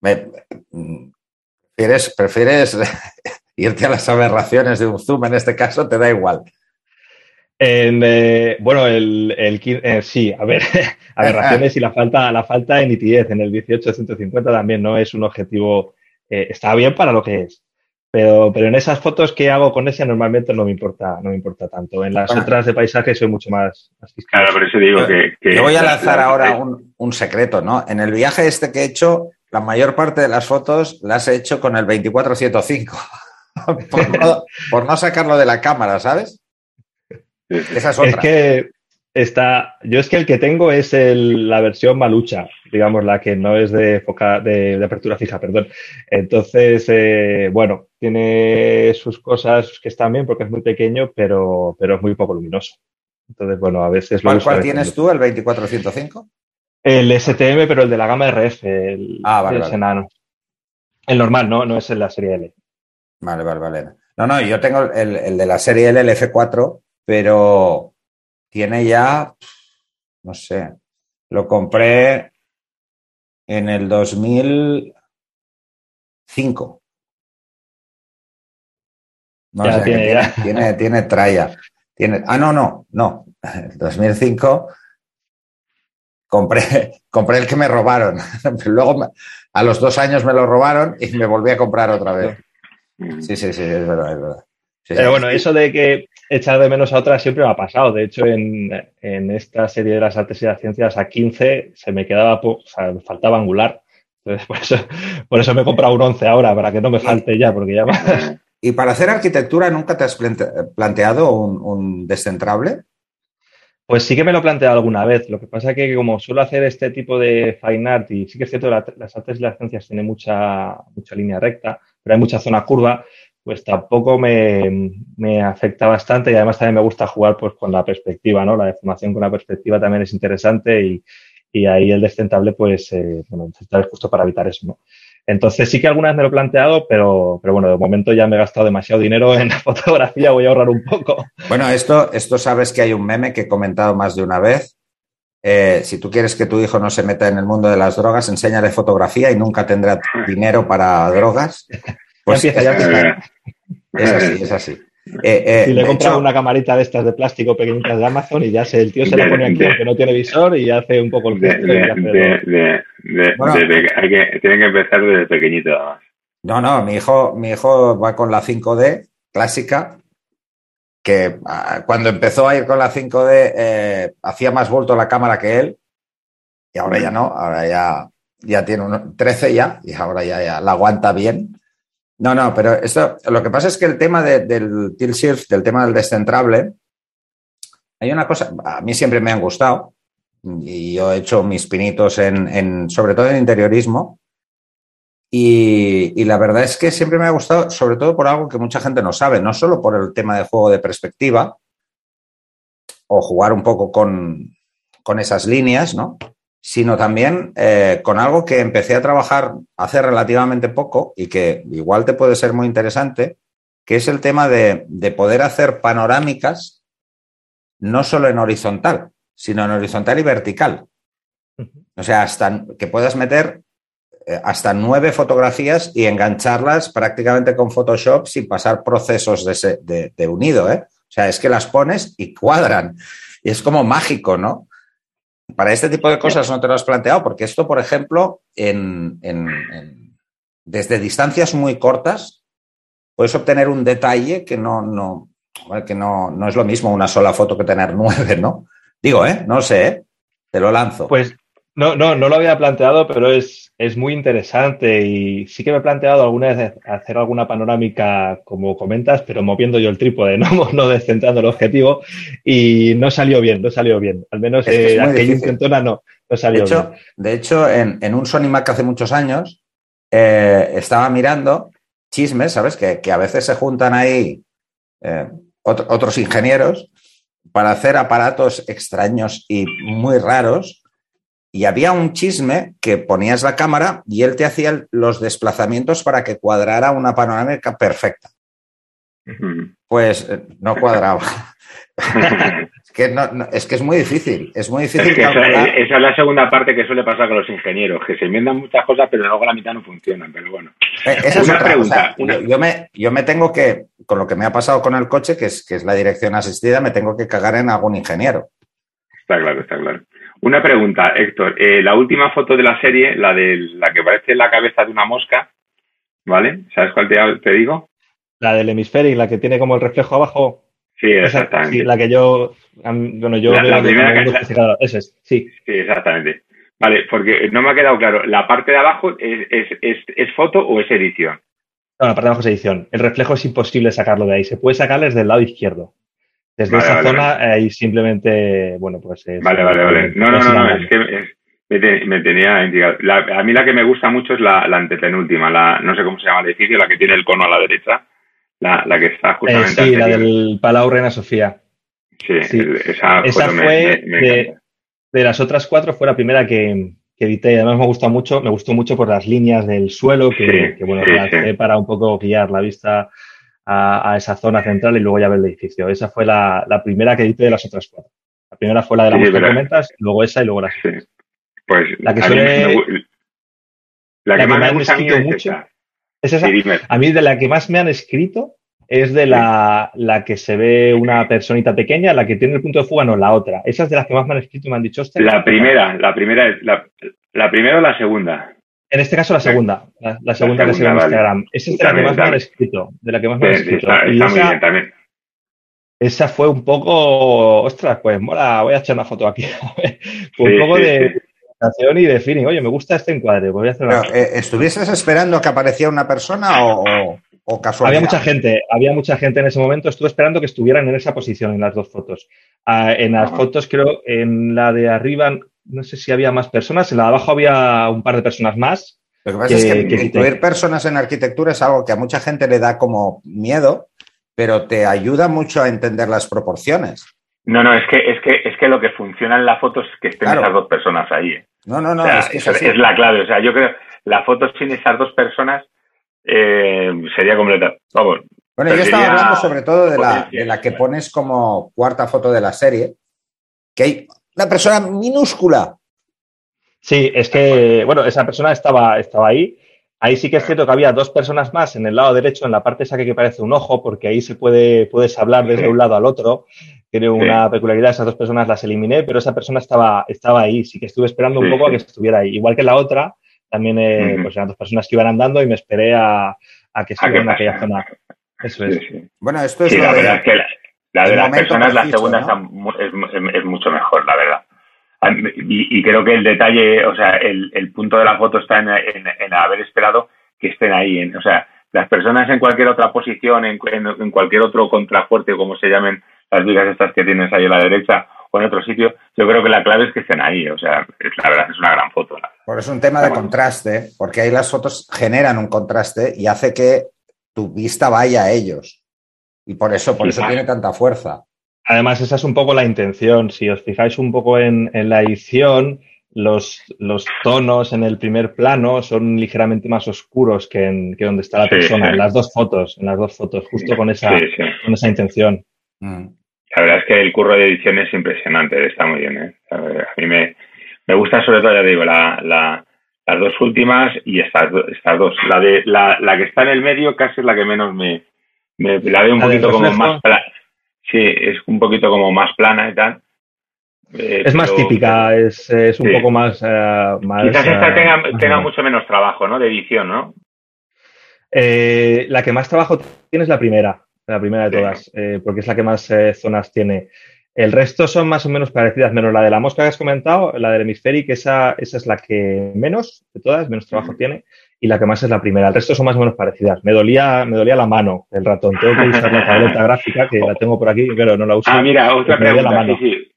¿Prefieres, prefieres irte a las aberraciones de un zoom en este caso? ¿Te da igual? Eh, bueno, el, el eh, sí, a ver, aberraciones y la falta, la falta de nitidez en el 18-150 también no es un objetivo, eh, está bien para lo que es, pero, pero en esas fotos que hago con ese normalmente no me importa, no me importa tanto. En las otras de paisaje soy mucho más, Claro, por eso digo que, Yo voy a lanzar ahora un, un, secreto, ¿no? En el viaje este que he hecho, la mayor parte de las fotos las he hecho con el 24-105. por, no, por no sacarlo de la cámara, ¿sabes? Esa es otra. Es que está. Yo es que el que tengo es el, la versión malucha, digamos, la que no es de, foca, de, de apertura fija, perdón. Entonces, eh, bueno, tiene sus cosas que están bien porque es muy pequeño, pero, pero es muy poco luminoso. Entonces, bueno, a veces. ¿Cuál, ¿cuál tienes tú, el 2405? El STM, pero el de la gama RF, el, ah, vale, el vale. enano. El normal, ¿no? No es en la serie L. Vale, vale, vale. No, no, yo tengo el, el de la serie L, el F4, pero tiene ya, no sé, lo compré en el 2005. No, Ya o sea, que tiene, tiene, ya. tiene, tiene tralla. Tiene, ah, no, no, no. El 2005 compré, compré el que me robaron. Luego, me- a los dos años me lo robaron y me volví a comprar otra vez. Sí, sí, sí, es verdad, es verdad. Sí, Pero bueno, eso de que echar de menos a otras siempre me ha pasado. De hecho, en, en esta serie de las artes y las ciencias a 15 se me quedaba, o sea, me faltaba angular. Entonces, por eso, por eso me he comprado un 11 ahora, para que no me falte ya, porque ya más. Y para hacer arquitectura, ¿nunca te has plante- planteado un, un descentrable? Pues sí que me lo he planteado alguna vez. Lo que pasa es que como suelo hacer este tipo de fine art, y sí que es cierto las artes y las ciencias tienen mucha, mucha línea recta, pero hay mucha zona curva, pues tampoco me, me afecta bastante y además también me gusta jugar pues con la perspectiva, ¿no? La deformación con la perspectiva también es interesante y, y ahí el descentrable, pues, eh, bueno, el descentrable es justo para evitar eso, ¿no? Entonces sí que alguna vez me lo he planteado, pero, pero bueno, de momento ya me he gastado demasiado dinero en la fotografía, voy a ahorrar un poco. Bueno, esto, esto sabes que hay un meme que he comentado más de una vez. Eh, si tú quieres que tu hijo no se meta en el mundo de las drogas, enséñale fotografía y nunca tendrá dinero para drogas. Pues ya empieza, ya empieza. Es así, es así. Eh, eh, Si le he de comprado hecho, una camarita de estas de plástico pequeñitas de Amazon y ya se, el tío se la pone aquí de- aunque no tiene visor y hace un poco el De, de, hace de, lo- de, de- Bueno. que hay que, tiene que empezar desde pequeñito. además. No, no, mi hijo, mi hijo va con la 5D clásica, que ah, cuando empezó a ir con la 5D eh, hacía más vuelto la cámara que él, y ahora ya no, ahora ya, ya tiene un 13 ya, y ahora ya, ya la aguanta bien. No, no, pero esto, lo que pasa es que el tema de- del tilt shift, del tema del descentrable, hay una cosa, a mí siempre me han gustado, y yo he hecho mis pinitos en, en sobre todo en interiorismo, y, y la verdad es que siempre me ha gustado, sobre todo por algo que mucha gente no sabe, no solo por el tema de juego de perspectiva o jugar un poco con, con esas líneas, ¿no? Sino también eh, con algo que empecé a trabajar hace relativamente poco y que igual te puede ser muy interesante, que es el tema de, de poder hacer panorámicas no solo en horizontal, sino en horizontal y vertical. O sea, hasta que puedas meter eh, hasta nueve fotografías y engancharlas prácticamente con Photoshop sin pasar procesos de, ese- de- de unido. ¿eh? O sea, es que las pones y cuadran. Y es como mágico, ¿no? Para este tipo de cosas no te lo has planteado, porque esto, por ejemplo, en, en- en- desde distancias muy cortas, puedes obtener un detalle que no, no, que no, no es lo mismo una sola foto que tener nueve, ¿no? Digo, ¿eh? No sé, ¿eh? Te lo lanzo. Pues no, no, no lo había planteado, pero es, es muy interesante y sí que me he planteado alguna vez hacer alguna panorámica, como comentas, pero moviendo yo el trípode, no, no descentrando el objetivo y no salió bien, no salió bien. Al menos Es que eh, aquella intentona no, no De salió hecho, bien. de hecho en, en un Sony Mac hace muchos años, eh, estaba mirando chismes, ¿sabes? Que, que, a veces se juntan ahí eh, otros ingenieros para hacer aparatos extraños y muy raros. Y había un chisme que ponías la cámara y él te hacía los desplazamientos para que cuadrara una panorámica perfecta. Pues eh, no cuadraba. es, que es que es muy difícil, es muy difícil. esa, es la segunda parte que suele pasar con los ingenieros, que se enmiendan muchas cosas, pero luego la mitad no funcionan. Pero bueno. Eh, esa es una pregunta. Yo, me, yo me tengo que, con lo que me ha pasado con el coche, que es, que es la dirección asistida, me tengo que cagar en algún ingeniero. Está claro, está claro. Una pregunta, Héctor. Eh, la última foto de la serie, la de la que parece la cabeza de una mosca, ¿vale? ¿Sabes cuál te, digo? La del hemisferio, la que tiene como el reflejo abajo. Sí, exactamente. la que yo, bueno, yo la, primera que, Ese es, sí. Sí, exactamente. Vale, porque no me ha quedado claro. ¿La parte de abajo es, es, es, foto o es edición? No, la parte de abajo es edición. El reflejo es imposible sacarlo de ahí. Se puede sacar desde el lado izquierdo. Desde esa zona ahí simplemente, bueno, pues... vale, vale, vale. No, no, no, es que me, tenía indicado. a mí la que me gusta mucho es la, antepenúltima, la, no sé cómo se llama el edificio, la que tiene el cono a la derecha, la, la que está justamente... Eh, sí, la del Palau Reina Sofía. Sí, esa, fue de, de, las otras cuatro fue la primera que, que edité y además me gusta mucho, me gustó mucho por las líneas del suelo que, bueno, para un poco guiar la vista a, esa zona central y luego ya ver el edificio. Esa fue la, primera que edité de las otras cuatro. La primera fue la de la sí, que comentas, luego esa y luego la sí. Pues la que, suele, la que, más me, gusta a mucho. Es esa. A mí de la que más me han escrito es de la, la, que se ve una personita pequeña, la que tiene el punto de fuga, no, la otra. Esa es de las que más me han escrito y me han dicho. La primera, la primera, la, la primera o la segunda. En este caso, la segunda. La, segunda, que se ve en Instagram. Esa es de la que más me han escrito. De la que más me han escrito. Está, muy bien también. Esa fue un poco. Ostras, pues mola, voy a echar una foto aquí. fue un poco de y de feeling. Oye, me gusta este encuadre. Pues voy a hacer una... Eh, ¿Estuvieses esperando que apareciera una persona o, o, casualmente? Había mucha gente, había mucha gente en ese momento. Estuve esperando que estuvieran en esa posición en las dos fotos. Ah, en las fotos, creo, en la de arriba no sé si había más personas, en la de abajo había un par de personas más. Lo que pasa es que, incluir personas en arquitectura es algo que a mucha gente le da como miedo, pero te ayuda mucho a entender las proporciones. No, no, es que, es que, es que lo que funciona en la foto es que estén esas dos personas ahí. ¿eh? No, no, no, es, que es, la clave. O sea, yo creo la foto sin esas dos personas eh, sería completa. Vamos. Bueno, yo estaba hablando sobre todo de la, de la que pones como cuarta foto de la serie, que hay una persona minúscula. Sí, es que, bueno, esa persona estaba, estaba ahí. Ahí sí que es cierto que había dos personas más en el lado derecho, en la parte esa que parece un ojo, porque ahí se puede, puedes hablar desde un lado al otro. Tiene una peculiaridad, esas dos personas las eliminé, pero esa persona estaba, estaba ahí. Sí que estuve esperando un poco a que estuviera ahí. Igual que la otra, también eh, pues eran dos personas que iban andando y me esperé a, que estuvieran en aquella zona. Eso es. Bueno, esto es la verdad que la de las personas, la segunda es, mucho mejor, la verdad. Y, creo que el detalle, o sea, el, punto de la foto está en, haber esperado que estén ahí. o sea, las personas en cualquier otra posición, en, cualquier otro contrafuerte, como se llamen las vigas estas que tienes ahí a la derecha o en otro sitio, yo creo que la clave es que estén ahí. O sea, es, la verdad es una gran foto. Por es un tema de contraste, porque ahí las fotos generan un contraste y hace que tu vista vaya a ellos. Y por eso, por eso tiene tanta fuerza. Además, esa es un poco la intención. Si os fijáis un poco en, la edición, los, los, tonos en el primer plano son ligeramente más oscuros que, en, que donde está la persona, en las dos fotos, en las dos fotos, justo con esa, con esa intención. Mm. La verdad es que el curro de edición es impresionante, está muy bien. ¿eh? A mí me, me gusta sobre todo, ya digo, la, la, las dos últimas y estas, estas dos. La, de, la, la que está en el medio casi es la que menos me, me, la veo un poquito como más plana. Sí, es un poquito como más plana y tal. Eh, es más típica, es, es un poco más, uh, más Quizás esta tenga, tenga, mucho menos trabajo, ¿no? De edición, ¿no? Eh, la que más trabajo tiene es la primera, la primera de todas, eh, porque es la que más zonas tiene. El resto son más o menos parecidas, menos la de la mosca que has comentado, la del hemisférico, esa, esa es la que menos de todas, menos trabajo tiene y la que más es la primera. El resto son más o menos parecidas. Me dolía, me dolía la mano el ratón. Tengo que usar la tableta gráfica, que la tengo por aquí, pero no la uso. Ah, mira, otra pregunta. Sí, sí.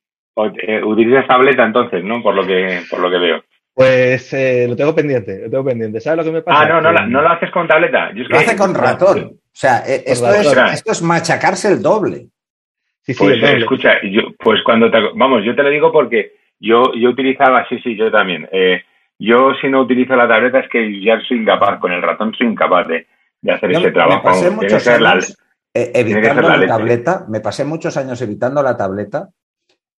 Eh, utilizas tableta entonces, ¿no? Por lo que, por lo que veo. Pues eh, lo tengo pendiente, lo tengo pendiente. ¿Sabes lo que me pasa? Ah, no, no, no lo haces con tableta. lo hace con ratón. O sea, eh, esto, es, esto es machacarse el doble. Sí, sí, pues escucha, yo, pues cuando te, vamos, yo te lo digo porque yo, yo utilizaba, sí, sí, yo también. Eh, yo si no utilizo la tableta es que ya soy incapaz, con el ratón soy incapaz de, hacer ese trabajo. Me pasé muchos años evitando la, tableta, me pasé muchos años evitando la tableta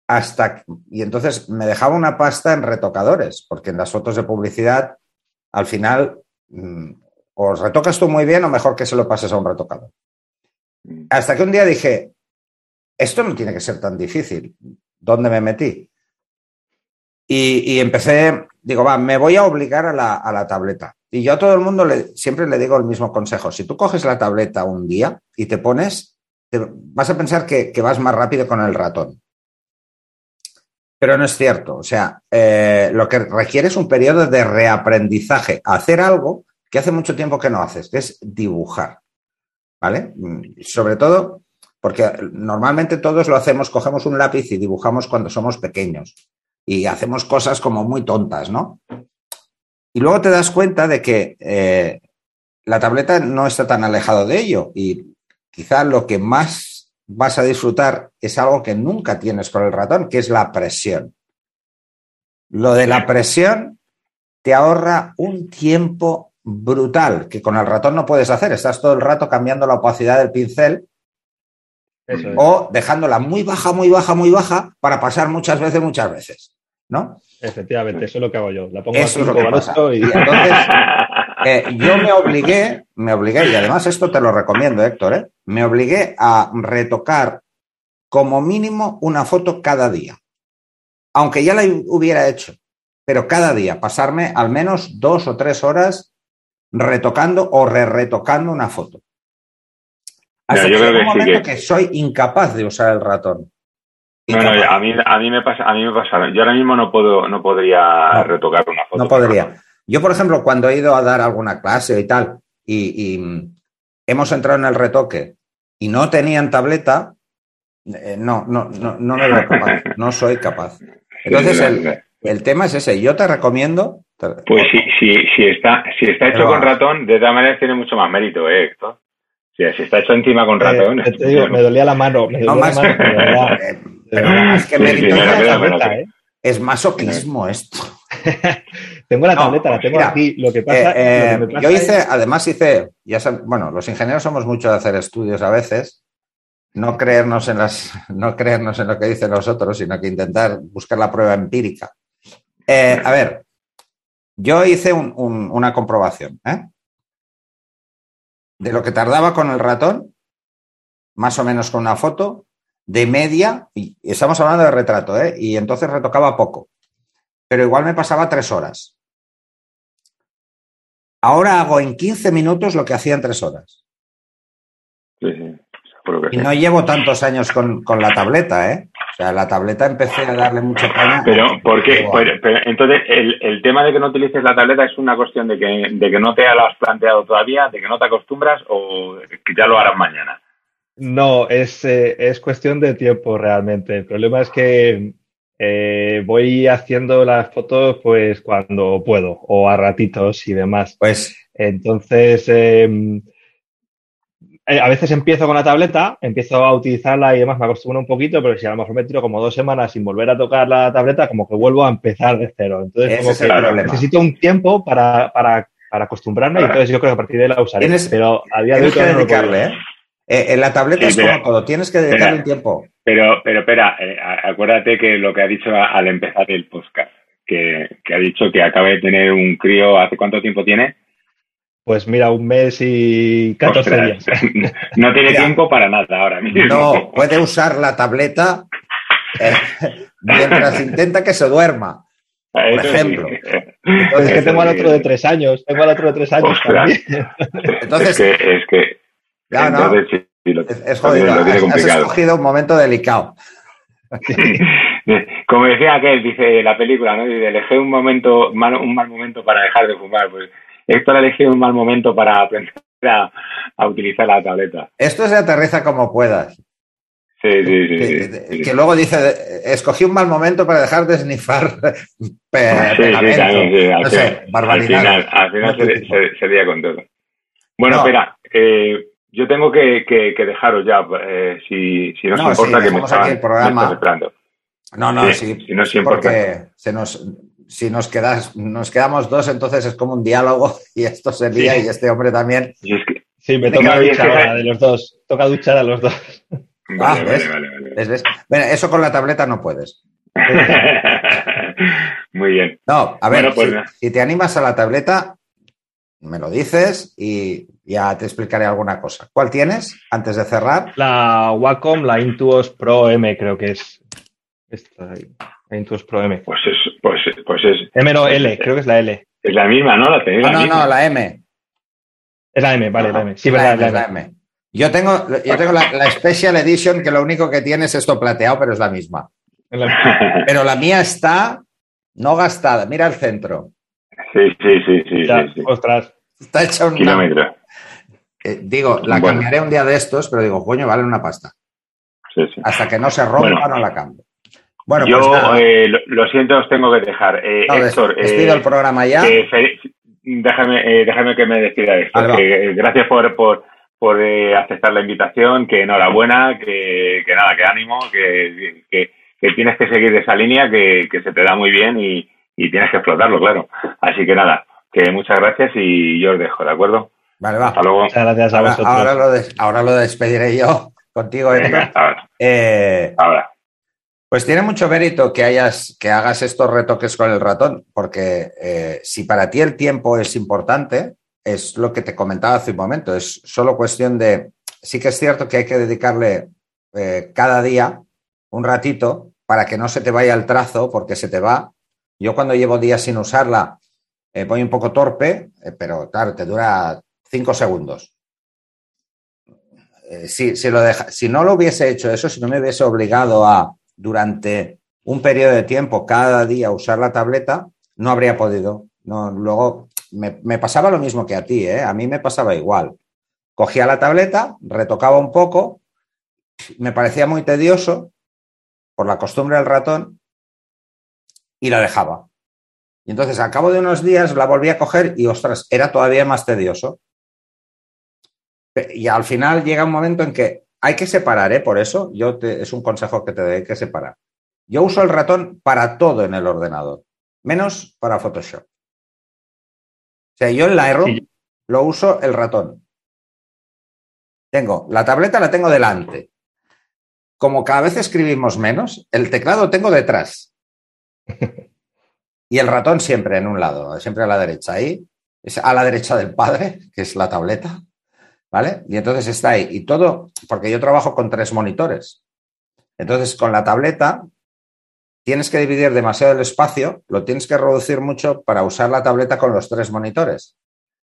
hasta y entonces me dejaba una pasta en retocadores, porque en las fotos de publicidad al final mm, o retocas tú muy bien o mejor que se lo pases a un retocador. Mm. Hasta que un día dije, esto no tiene que ser tan difícil. ¿Dónde me metí? Y, empecé, digo, va, me voy a obligar a la, tableta. Y yo a todo el mundo le, siempre le digo el mismo consejo. Si tú coges la tableta un día y te pones, vas a pensar que, vas más rápido con el ratón. Pero no es cierto. O sea, eh, lo que requiere es un periodo de reaprendizaje. Hacer algo que hace mucho tiempo que no haces, que es dibujar. ¿Vale? Sobre todo porque normalmente todos lo hacemos, cogemos un lápiz y dibujamos cuando somos pequeños y hacemos cosas como muy tontas, ¿no? Y luego te das cuenta de que eh, la tableta no está tan alejado de ello y quizá lo que más vas a disfrutar es algo que nunca tienes con el ratón, que es la presión. Lo de la presión te ahorra un tiempo brutal que con el ratón no puedes hacer. Estás todo el rato cambiando la opacidad del pincel o dejándola muy baja, muy baja, muy baja para pasar muchas veces, muchas veces. ¿No? Efectivamente, eso es lo que hago yo. La pongo eso es lo que pasa. Y... entonces, eh, yo me obligué, me obligué, y además esto te lo recomiendo, Héctor, ¿eh? me obligué a retocar como mínimo una foto cada día. Aunque ya la hubiera hecho, pero cada día, pasarme al menos dos o tres horas retocando o re-retocando una foto yo creo que, soy incapaz de usar el ratón. No, a mí, a mí me pasa, a mí me pasa. Yo ahora mismo no puedo, no podría retocar una foto. No podría. Yo, por ejemplo, cuando he ido a dar alguna clase y tal, y, hemos entrado en el retoque y no tenían tableta, eh, no, no, no, no me veo capaz, no soy capaz. Entonces, el, el, tema es ese. Yo te recomiendo. Pues si, si, si, está, si está hecho con ratón, de todas maneras tiene mucho más mérito, ¿eh, Héctor? Si está hecho encima con ratón. Eh, me dolía la mano. Me dolía la mano, eh, es que me ¿eh? Es masoquismo esto. tengo la tableta, la tengo aquí. Lo que pasa, yo hice, además hice, ya bueno, los ingenieros somos mucho de hacer estudios a veces, no creernos en las, no creernos en lo que dicen los otros, sino que intentar buscar la prueba empírica. a ver, yo hice una comprobación, ¿eh? De lo que tardaba con el ratón, más o menos con una foto, de media, y estamos hablando de retrato, ¿eh? y entonces retocaba poco, pero igual me pasaba tres horas. Ahora hago en 15 minutos lo que hacía en tres horas. Sí, sí. Y no llevo tantos años con, con la tableta, ¿eh? Sea, la tableta empecé a darle mucha caña. Pero, ¿por qué? entonces, el, tema de que no utilices la tableta es una cuestión de que, de que no te lo has planteado todavía, de que no te acostumbras o que ya lo harás mañana. No, es, eh, es cuestión de tiempo realmente. El problema es que eh, voy haciendo las fotos pues cuando puedo o a ratitos y demás. Pues. Entonces, em, eh, a veces empiezo con la tableta, empiezo a utilizarla y demás, me acostumbro un poquito, pero si a lo mejor me tiro como dos semanas sin volver a tocar la tableta, como que vuelvo a empezar de cero. Entonces, como que necesito un tiempo para, para, para acostumbrarme y entonces yo creo que a partir de ahí la usaré. pero a día de hoy que dedicarle, ¿eh? ¿eh? En la tableta es como todo, tienes que dedicarle un tiempo. Pero, pero espera, eh, acuérdate que lo que ha dicho al empezar el podcast, que, que ha dicho que acaba de tener un crío, ¿hace cuánto tiempo tiene? Pues mira, un mes y 14 días. No tiene tiempo para nada ahora mismo. No, puede usar la tableta eh, mientras intenta que se duerma. Por ejemplo. es que tengo al otro de tres años. Tengo al otro de tres años también. Entonces, es que. Es, que, ya, no, es, jodido. has, escogido un momento delicado. Como decía aquel, dice la película, ¿no? Dice, elegí un momento, un mal momento para dejar de fumar. Pues Héctor ha elegido un mal momento para aprender a, utilizar la tableta. Esto se aterriza como puedas. Sí, sí, sí, que, sí. que luego dice, escogí un mal momento para dejar de snifar pe- Sí, sí, pegamento. al no final- sé, al barbaridades. final, al final se, se- se lía con todo. Bueno, No. espera, eh, yo tengo que, que- que dejaros ya, eh, si, si no, No, os importa que me estaban, el programa. me están esperando. No, no, Sí, si no es importante. porque se nos, si nos, quedas, nos quedamos dos, entonces es como un diálogo y esto se lía Sí. y este hombre también. Y es que, Sí, me toca duchar ahora de los dos. Toca duchar a los dos. vale, ¿ves? vale, vale, vale. ¿Ves, ves? Bueno, eso con la tableta no puedes. Muy bien. No, a ver, Bueno, pues si, te animas a la tableta, me lo dices y ya te explicaré alguna cosa. ¿Cuál tienes antes de cerrar? La Wacom, la Intuos Pro M, creo que es. Esta, la Intuos Pro M. Pues es, pues, pues es, M no L, creo que es la L. es la misma, ¿no? La tenéis No, la no, misma. no, la M. Es la M, vale, la M. Sí, La verdad, M, la es la M. M. Yo tengo, yo tengo la, la Special Edition que lo único que tiene es esto plateado, pero es la misma. Pero la mía está no gastada. Mira el centro. sí, sí, sí, sí, sí, sí. Ostras. Está hecha un Kilómetros. digo, la Bueno. cambiaré un día de estos, pero digo, coño, vale una pasta. Sí, sí. Hasta que no se rompa, Bueno. no la cambio. Bueno, Yo, pues eh, lo, lo siento, os tengo que dejar. Eh, No, des- Héctor, eh, despido el programa ya. eh, fe- déjame, eh, déjame que me despida de esto. Eh, gracias por, por, por eh, aceptar la invitación, que enhorabuena, que, que nada, que ánimo, que, que, que tienes que seguir esa línea, que, que se te da muy bien y, y tienes que explotarlo, claro. Así que nada, que muchas gracias y yo os dejo, ¿de acuerdo? Vale, va. Hasta luego. Muchas gracias a Ahora, vosotros. ahora lo des- ahora lo despediré yo contigo, Héctor. Venga, ahora, Eh, ahora. Pues tiene mucho mérito que hayas, que hagas estos retoques con el ratón, porque eh, si para ti el tiempo es importante, es lo que te comentaba hace un momento, es solo cuestión de, sí que es cierto que hay que dedicarle eh, cada día un ratito para que no se te vaya el trazo, porque se te va. Yo cuando llevo días sin usarla, eh, voy un poco torpe, pero claro, te dura cinco segundos. Si, si, si no lo hubiese hecho eso, si no me hubiese obligado a durante un periodo de tiempo cada día usar la tableta, no habría podido. No, luego me, me pasaba lo mismo que a ti, ¿eh? a mí me pasaba igual. Cogía la tableta, retocaba un poco, me parecía muy tedioso por la costumbre del ratón y la dejaba. Y entonces al cabo de unos días la volví a coger y ostras, era todavía más tedioso. Y al final llega un momento en que hay que separar, ¿eh? Por eso yo te- es un consejo que te doy, hay que separar. Yo uso el ratón para todo en el ordenador, menos para Photoshop. O sea, yo en Lightroom Sí. lo uso el ratón. Tengo, la tableta la tengo delante. Como cada vez escribimos menos, el teclado tengo detrás. Y el ratón siempre en un lado, siempre a la derecha. Ahí, es a la derecha del padre, que es la tableta. ¿Vale? Y entonces está ahí. Y todo, porque yo trabajo con tres monitores. Entonces, con la tableta, tienes que dividir demasiado el espacio, lo tienes que reducir mucho para usar la tableta con los tres monitores.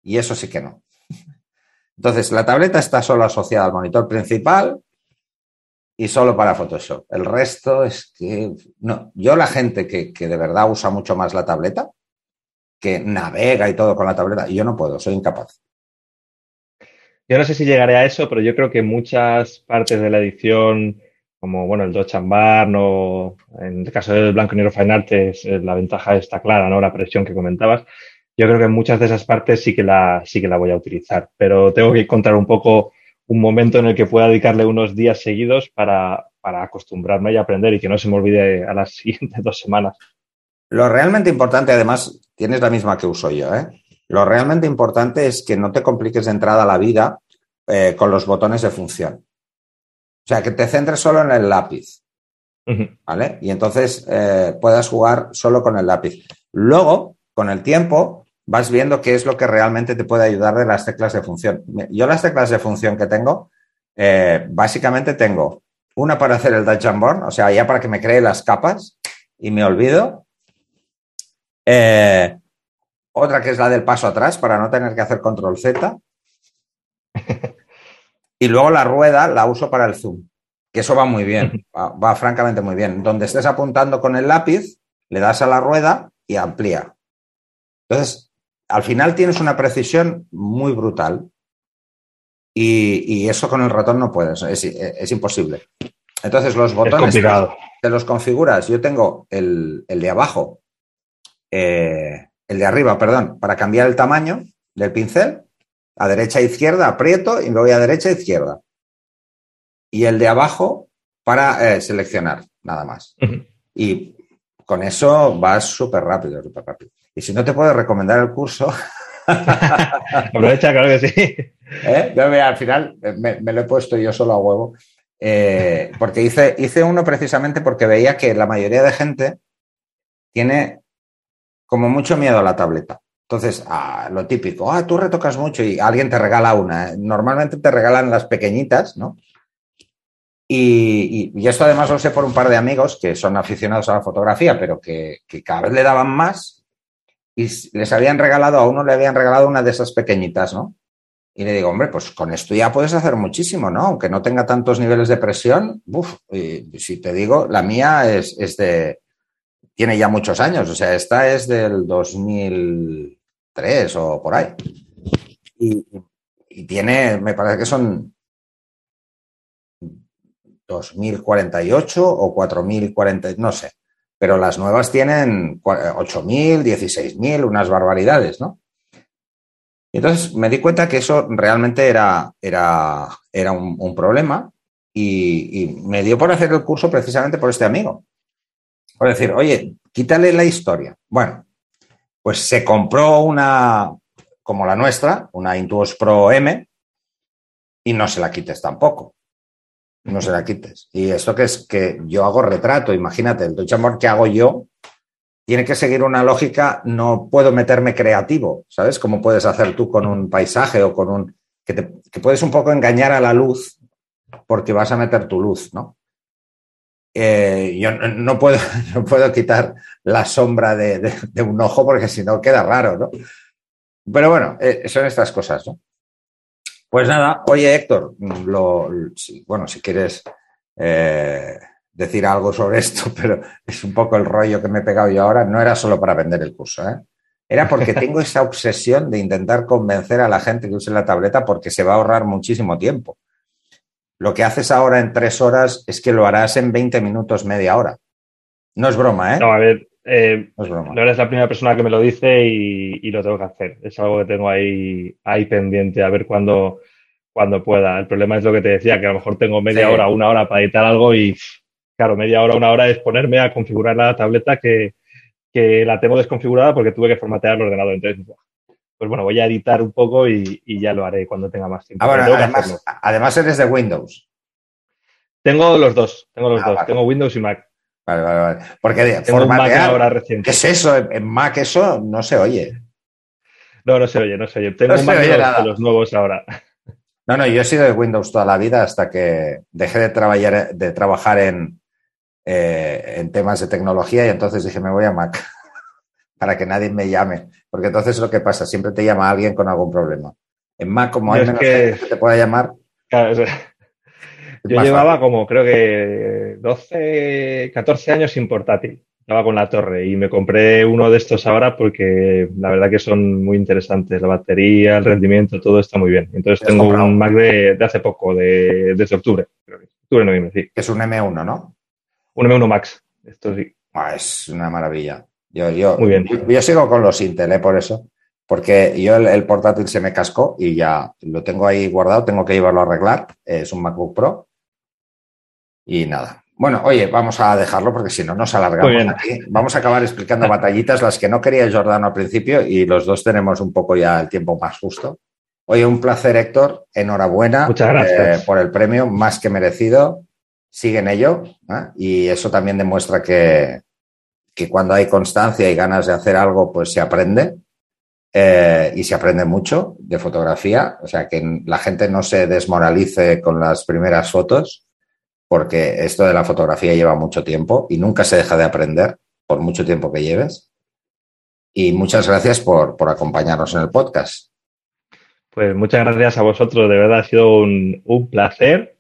Y eso sí que no. Entonces, la tableta está solo asociada al monitor principal y solo para Photoshop. El resto es que no. Yo, la gente que, que de verdad usa mucho más la tableta, que navega y todo con la tableta, yo no puedo, soy incapaz. Yo no sé si llegaré a eso, pero yo creo que muchas partes de la edición, como bueno, el Dodge Barn o en el caso del Blanco y Negro Fine Arts, eh, la ventaja está clara, ¿no? La presión que comentabas. Yo creo que muchas de esas partes sí que la, sí que la voy a utilizar, pero tengo que encontrar un poco un momento en el que pueda dedicarle unos días seguidos para, para acostumbrarme y aprender y que no se me olvide a las siguientes dos semanas. Lo realmente importante, además, tienes la misma que uso yo, ¿eh? Lo realmente importante es que no te compliques de entrada la vida eh, con los botones de función. O sea, que te centres solo en el lápiz. ¿vale? Y entonces eh, puedas jugar solo con el lápiz. Luego, con el tiempo, vas viendo qué es lo que realmente te puede ayudar de las teclas de función. Yo las teclas de función que tengo, eh, básicamente tengo una para hacer el Dutch and Born, o sea, ya para que me cree las capas y me olvido. Eh, otra que es la del paso atrás para no tener que hacer control Z. Y luego la rueda la uso para el zoom, que eso va muy bien, va, va francamente muy bien. Donde estés apuntando con el lápiz, le das a la rueda y amplía. Entonces, al final tienes una precisión muy brutal. Y, y eso con el ratón no puedes, es, es imposible. Entonces los botones te los configuras. Yo tengo el, de abajo, eh, el de arriba, perdón, para cambiar el tamaño del pincel. A derecha e izquierda aprieto y me voy a derecha e izquierda. Y el de abajo para eh, seleccionar, nada más. Y con eso vas súper rápido, súper rápido. Y si no te puedo recomendar el curso. Aprovecha, claro que sí. ¿Eh? al final me, lo he puesto yo solo a huevo. Eh, porque hice, hice uno precisamente porque veía que la mayoría de gente tiene como mucho miedo a la tableta. Entonces, lo típico, ah, tú retocas mucho y alguien te regala una. Normalmente te regalan las pequeñitas, ¿no? Y, esto además lo sé por un par de amigos que son aficionados a la fotografía, pero que, cada vez le daban más y les habían regalado, a uno le habían regalado una de esas pequeñitas, ¿no? Y le digo, hombre, pues con esto ya puedes hacer muchísimo, ¿no? Aunque no tenga tantos niveles de presión, uff, si te digo, la mía es, de, tiene ya muchos años, o sea, esta es del 2003 o por ahí. Y, y tiene, me parece que son 2048 o 4040, no sé. Pero las nuevas tienen 8000, 16000, unas barbaridades, ¿no? Y entonces me di cuenta que eso realmente era, era, era un, problema y, me dio por hacer el curso precisamente por este amigo. Por decir, oye, quítale la historia. Bueno, pues se compró una como la nuestra, una Intuos Pro M, y no se la quites tampoco no se la quites. Y esto que es que yo hago retrato, imagínate, el Amor que hago yo tiene que seguir una lógica, no puedo meterme creativo, ¿sabes? Como puedes hacer tú con un paisaje o con un... que, te, puedes un poco engañar a la luz porque vas a meter tu luz, ¿no? Eh, yo no puedo, no puedo quitar la sombra de, un ojo porque si no queda raro, ¿no? Pero bueno, eh, son estas cosas, ¿no? Pues nada, oye Héctor, lo, bueno, si quieres eh, decir algo sobre esto, pero es un poco el rollo que me he pegado yo ahora, no era solo para vender el curso, ¿eh? era porque tengo esa obsesión de intentar convencer a la gente que use la tableta porque se va a ahorrar muchísimo tiempo. Lo que haces ahora en tres horas es que lo harás en 20 minutos, media hora. No es broma, ¿eh? No, a ver, eh, no eres la primera persona que me lo dice y, lo tengo que hacer. Es algo que tengo ahí, ahí pendiente, a ver cuándo, cuando pueda. El problema es lo que te decía, que a lo mejor tengo media hora, una hora para editar algo y, claro, media hora, una hora es ponerme a configurar la tableta que, la tengo desconfigurada porque tuve que formatear el ordenador. Entonces, pues bueno, voy a editar un poco y, ya lo haré cuando tenga más tiempo. además, además, eres de Windows. Tengo los dos, tengo los ah, dos. Tengo Windows y Mac. Vale, vale, vale. Porque formatear, ¿qué es eso? En Mac eso no se oye. No, no se oye, no se oye. Tengo un Mac de los nuevos ahora. No, no, yo he sido de Windows toda la vida hasta que dejé de trabajar, de trabajar en, eh, en temas de tecnología y entonces dije, me voy a Mac para que nadie me llame. Porque entonces lo que pasa, siempre te llama alguien con algún problema. En Mac, como hay menos que... te pueda llamar. yo llevaba como creo que 12, 14 años sin portátil estaba con la torre y me compré uno de estos ahora porque la verdad que son muy interesantes. La batería, el rendimiento, todo está muy bien. Entonces tengo un Mac de, hace poco, de, desde octubre. Octubre, noviembre, sí. Es un M1, ¿no? Un M1 Max. Esto sí. Ah, es una maravilla. Yo, yo, muy bien. Yo, sigo con los Intel, ¿eh? por eso. Porque yo el, portátil se me cascó y ya lo tengo ahí guardado, tengo que llevarlo a arreglar. Es un MacBook Pro. Y nada, bueno, oye, vamos a dejarlo porque si no nos alargamos aquí. Vamos a acabar explicando batallitas, las que no quería Jordano al principio y los dos tenemos un poco ya el tiempo más justo. Oye, un placer, Héctor. Enhorabuena eh, por el premio, más que merecido. Sigue en ello ¿eh? y eso también demuestra que, que, cuando hay constancia y ganas de hacer algo, pues se aprende. Eh, y se aprende mucho de fotografía, o sea, que la gente no se desmoralice con las primeras fotos, porque esto de la fotografía lleva mucho tiempo y nunca se deja de aprender por mucho tiempo que lleves. Y muchas gracias por, acompañarnos en el podcast. Pues muchas gracias a vosotros, de verdad ha sido un, placer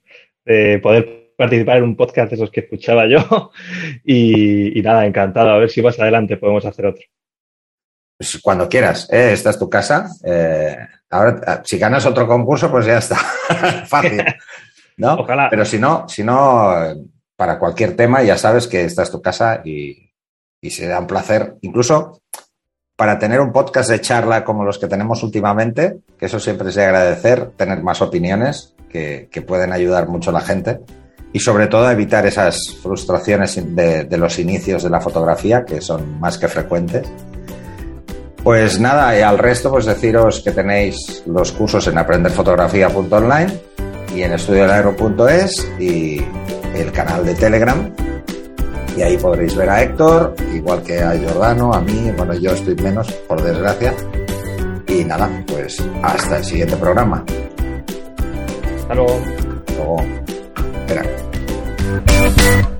eh, poder participar en un podcast de esos que escuchaba yo y, nada, encantado, a ver si más adelante podemos hacer otro. Pues cuando quieras, ¿eh? esta es tu casa. Eh, ahora, si ganas otro concurso, pues ya está, fácil. ¿no? Ojalá. Pero si no, si no, para cualquier tema, ya sabes que esta es tu casa y, y será un placer. Incluso para tener un podcast de charla como los que tenemos últimamente, que eso siempre es de agradecer, tener más opiniones que, que pueden ayudar mucho a la gente y sobre todo evitar esas frustraciones de, de, los inicios de la fotografía, que son más que frecuentes. Pues nada, y al resto, pues deciros que tenéis los cursos en aprenderfotografía.online y en estudiolaero.es y el canal de Telegram y ahí podréis ver a Héctor, igual que a Giordano, a mí, bueno, yo estoy menos, por desgracia. Y nada, pues hasta el siguiente programa. Hasta luego. Hasta luego. Espera.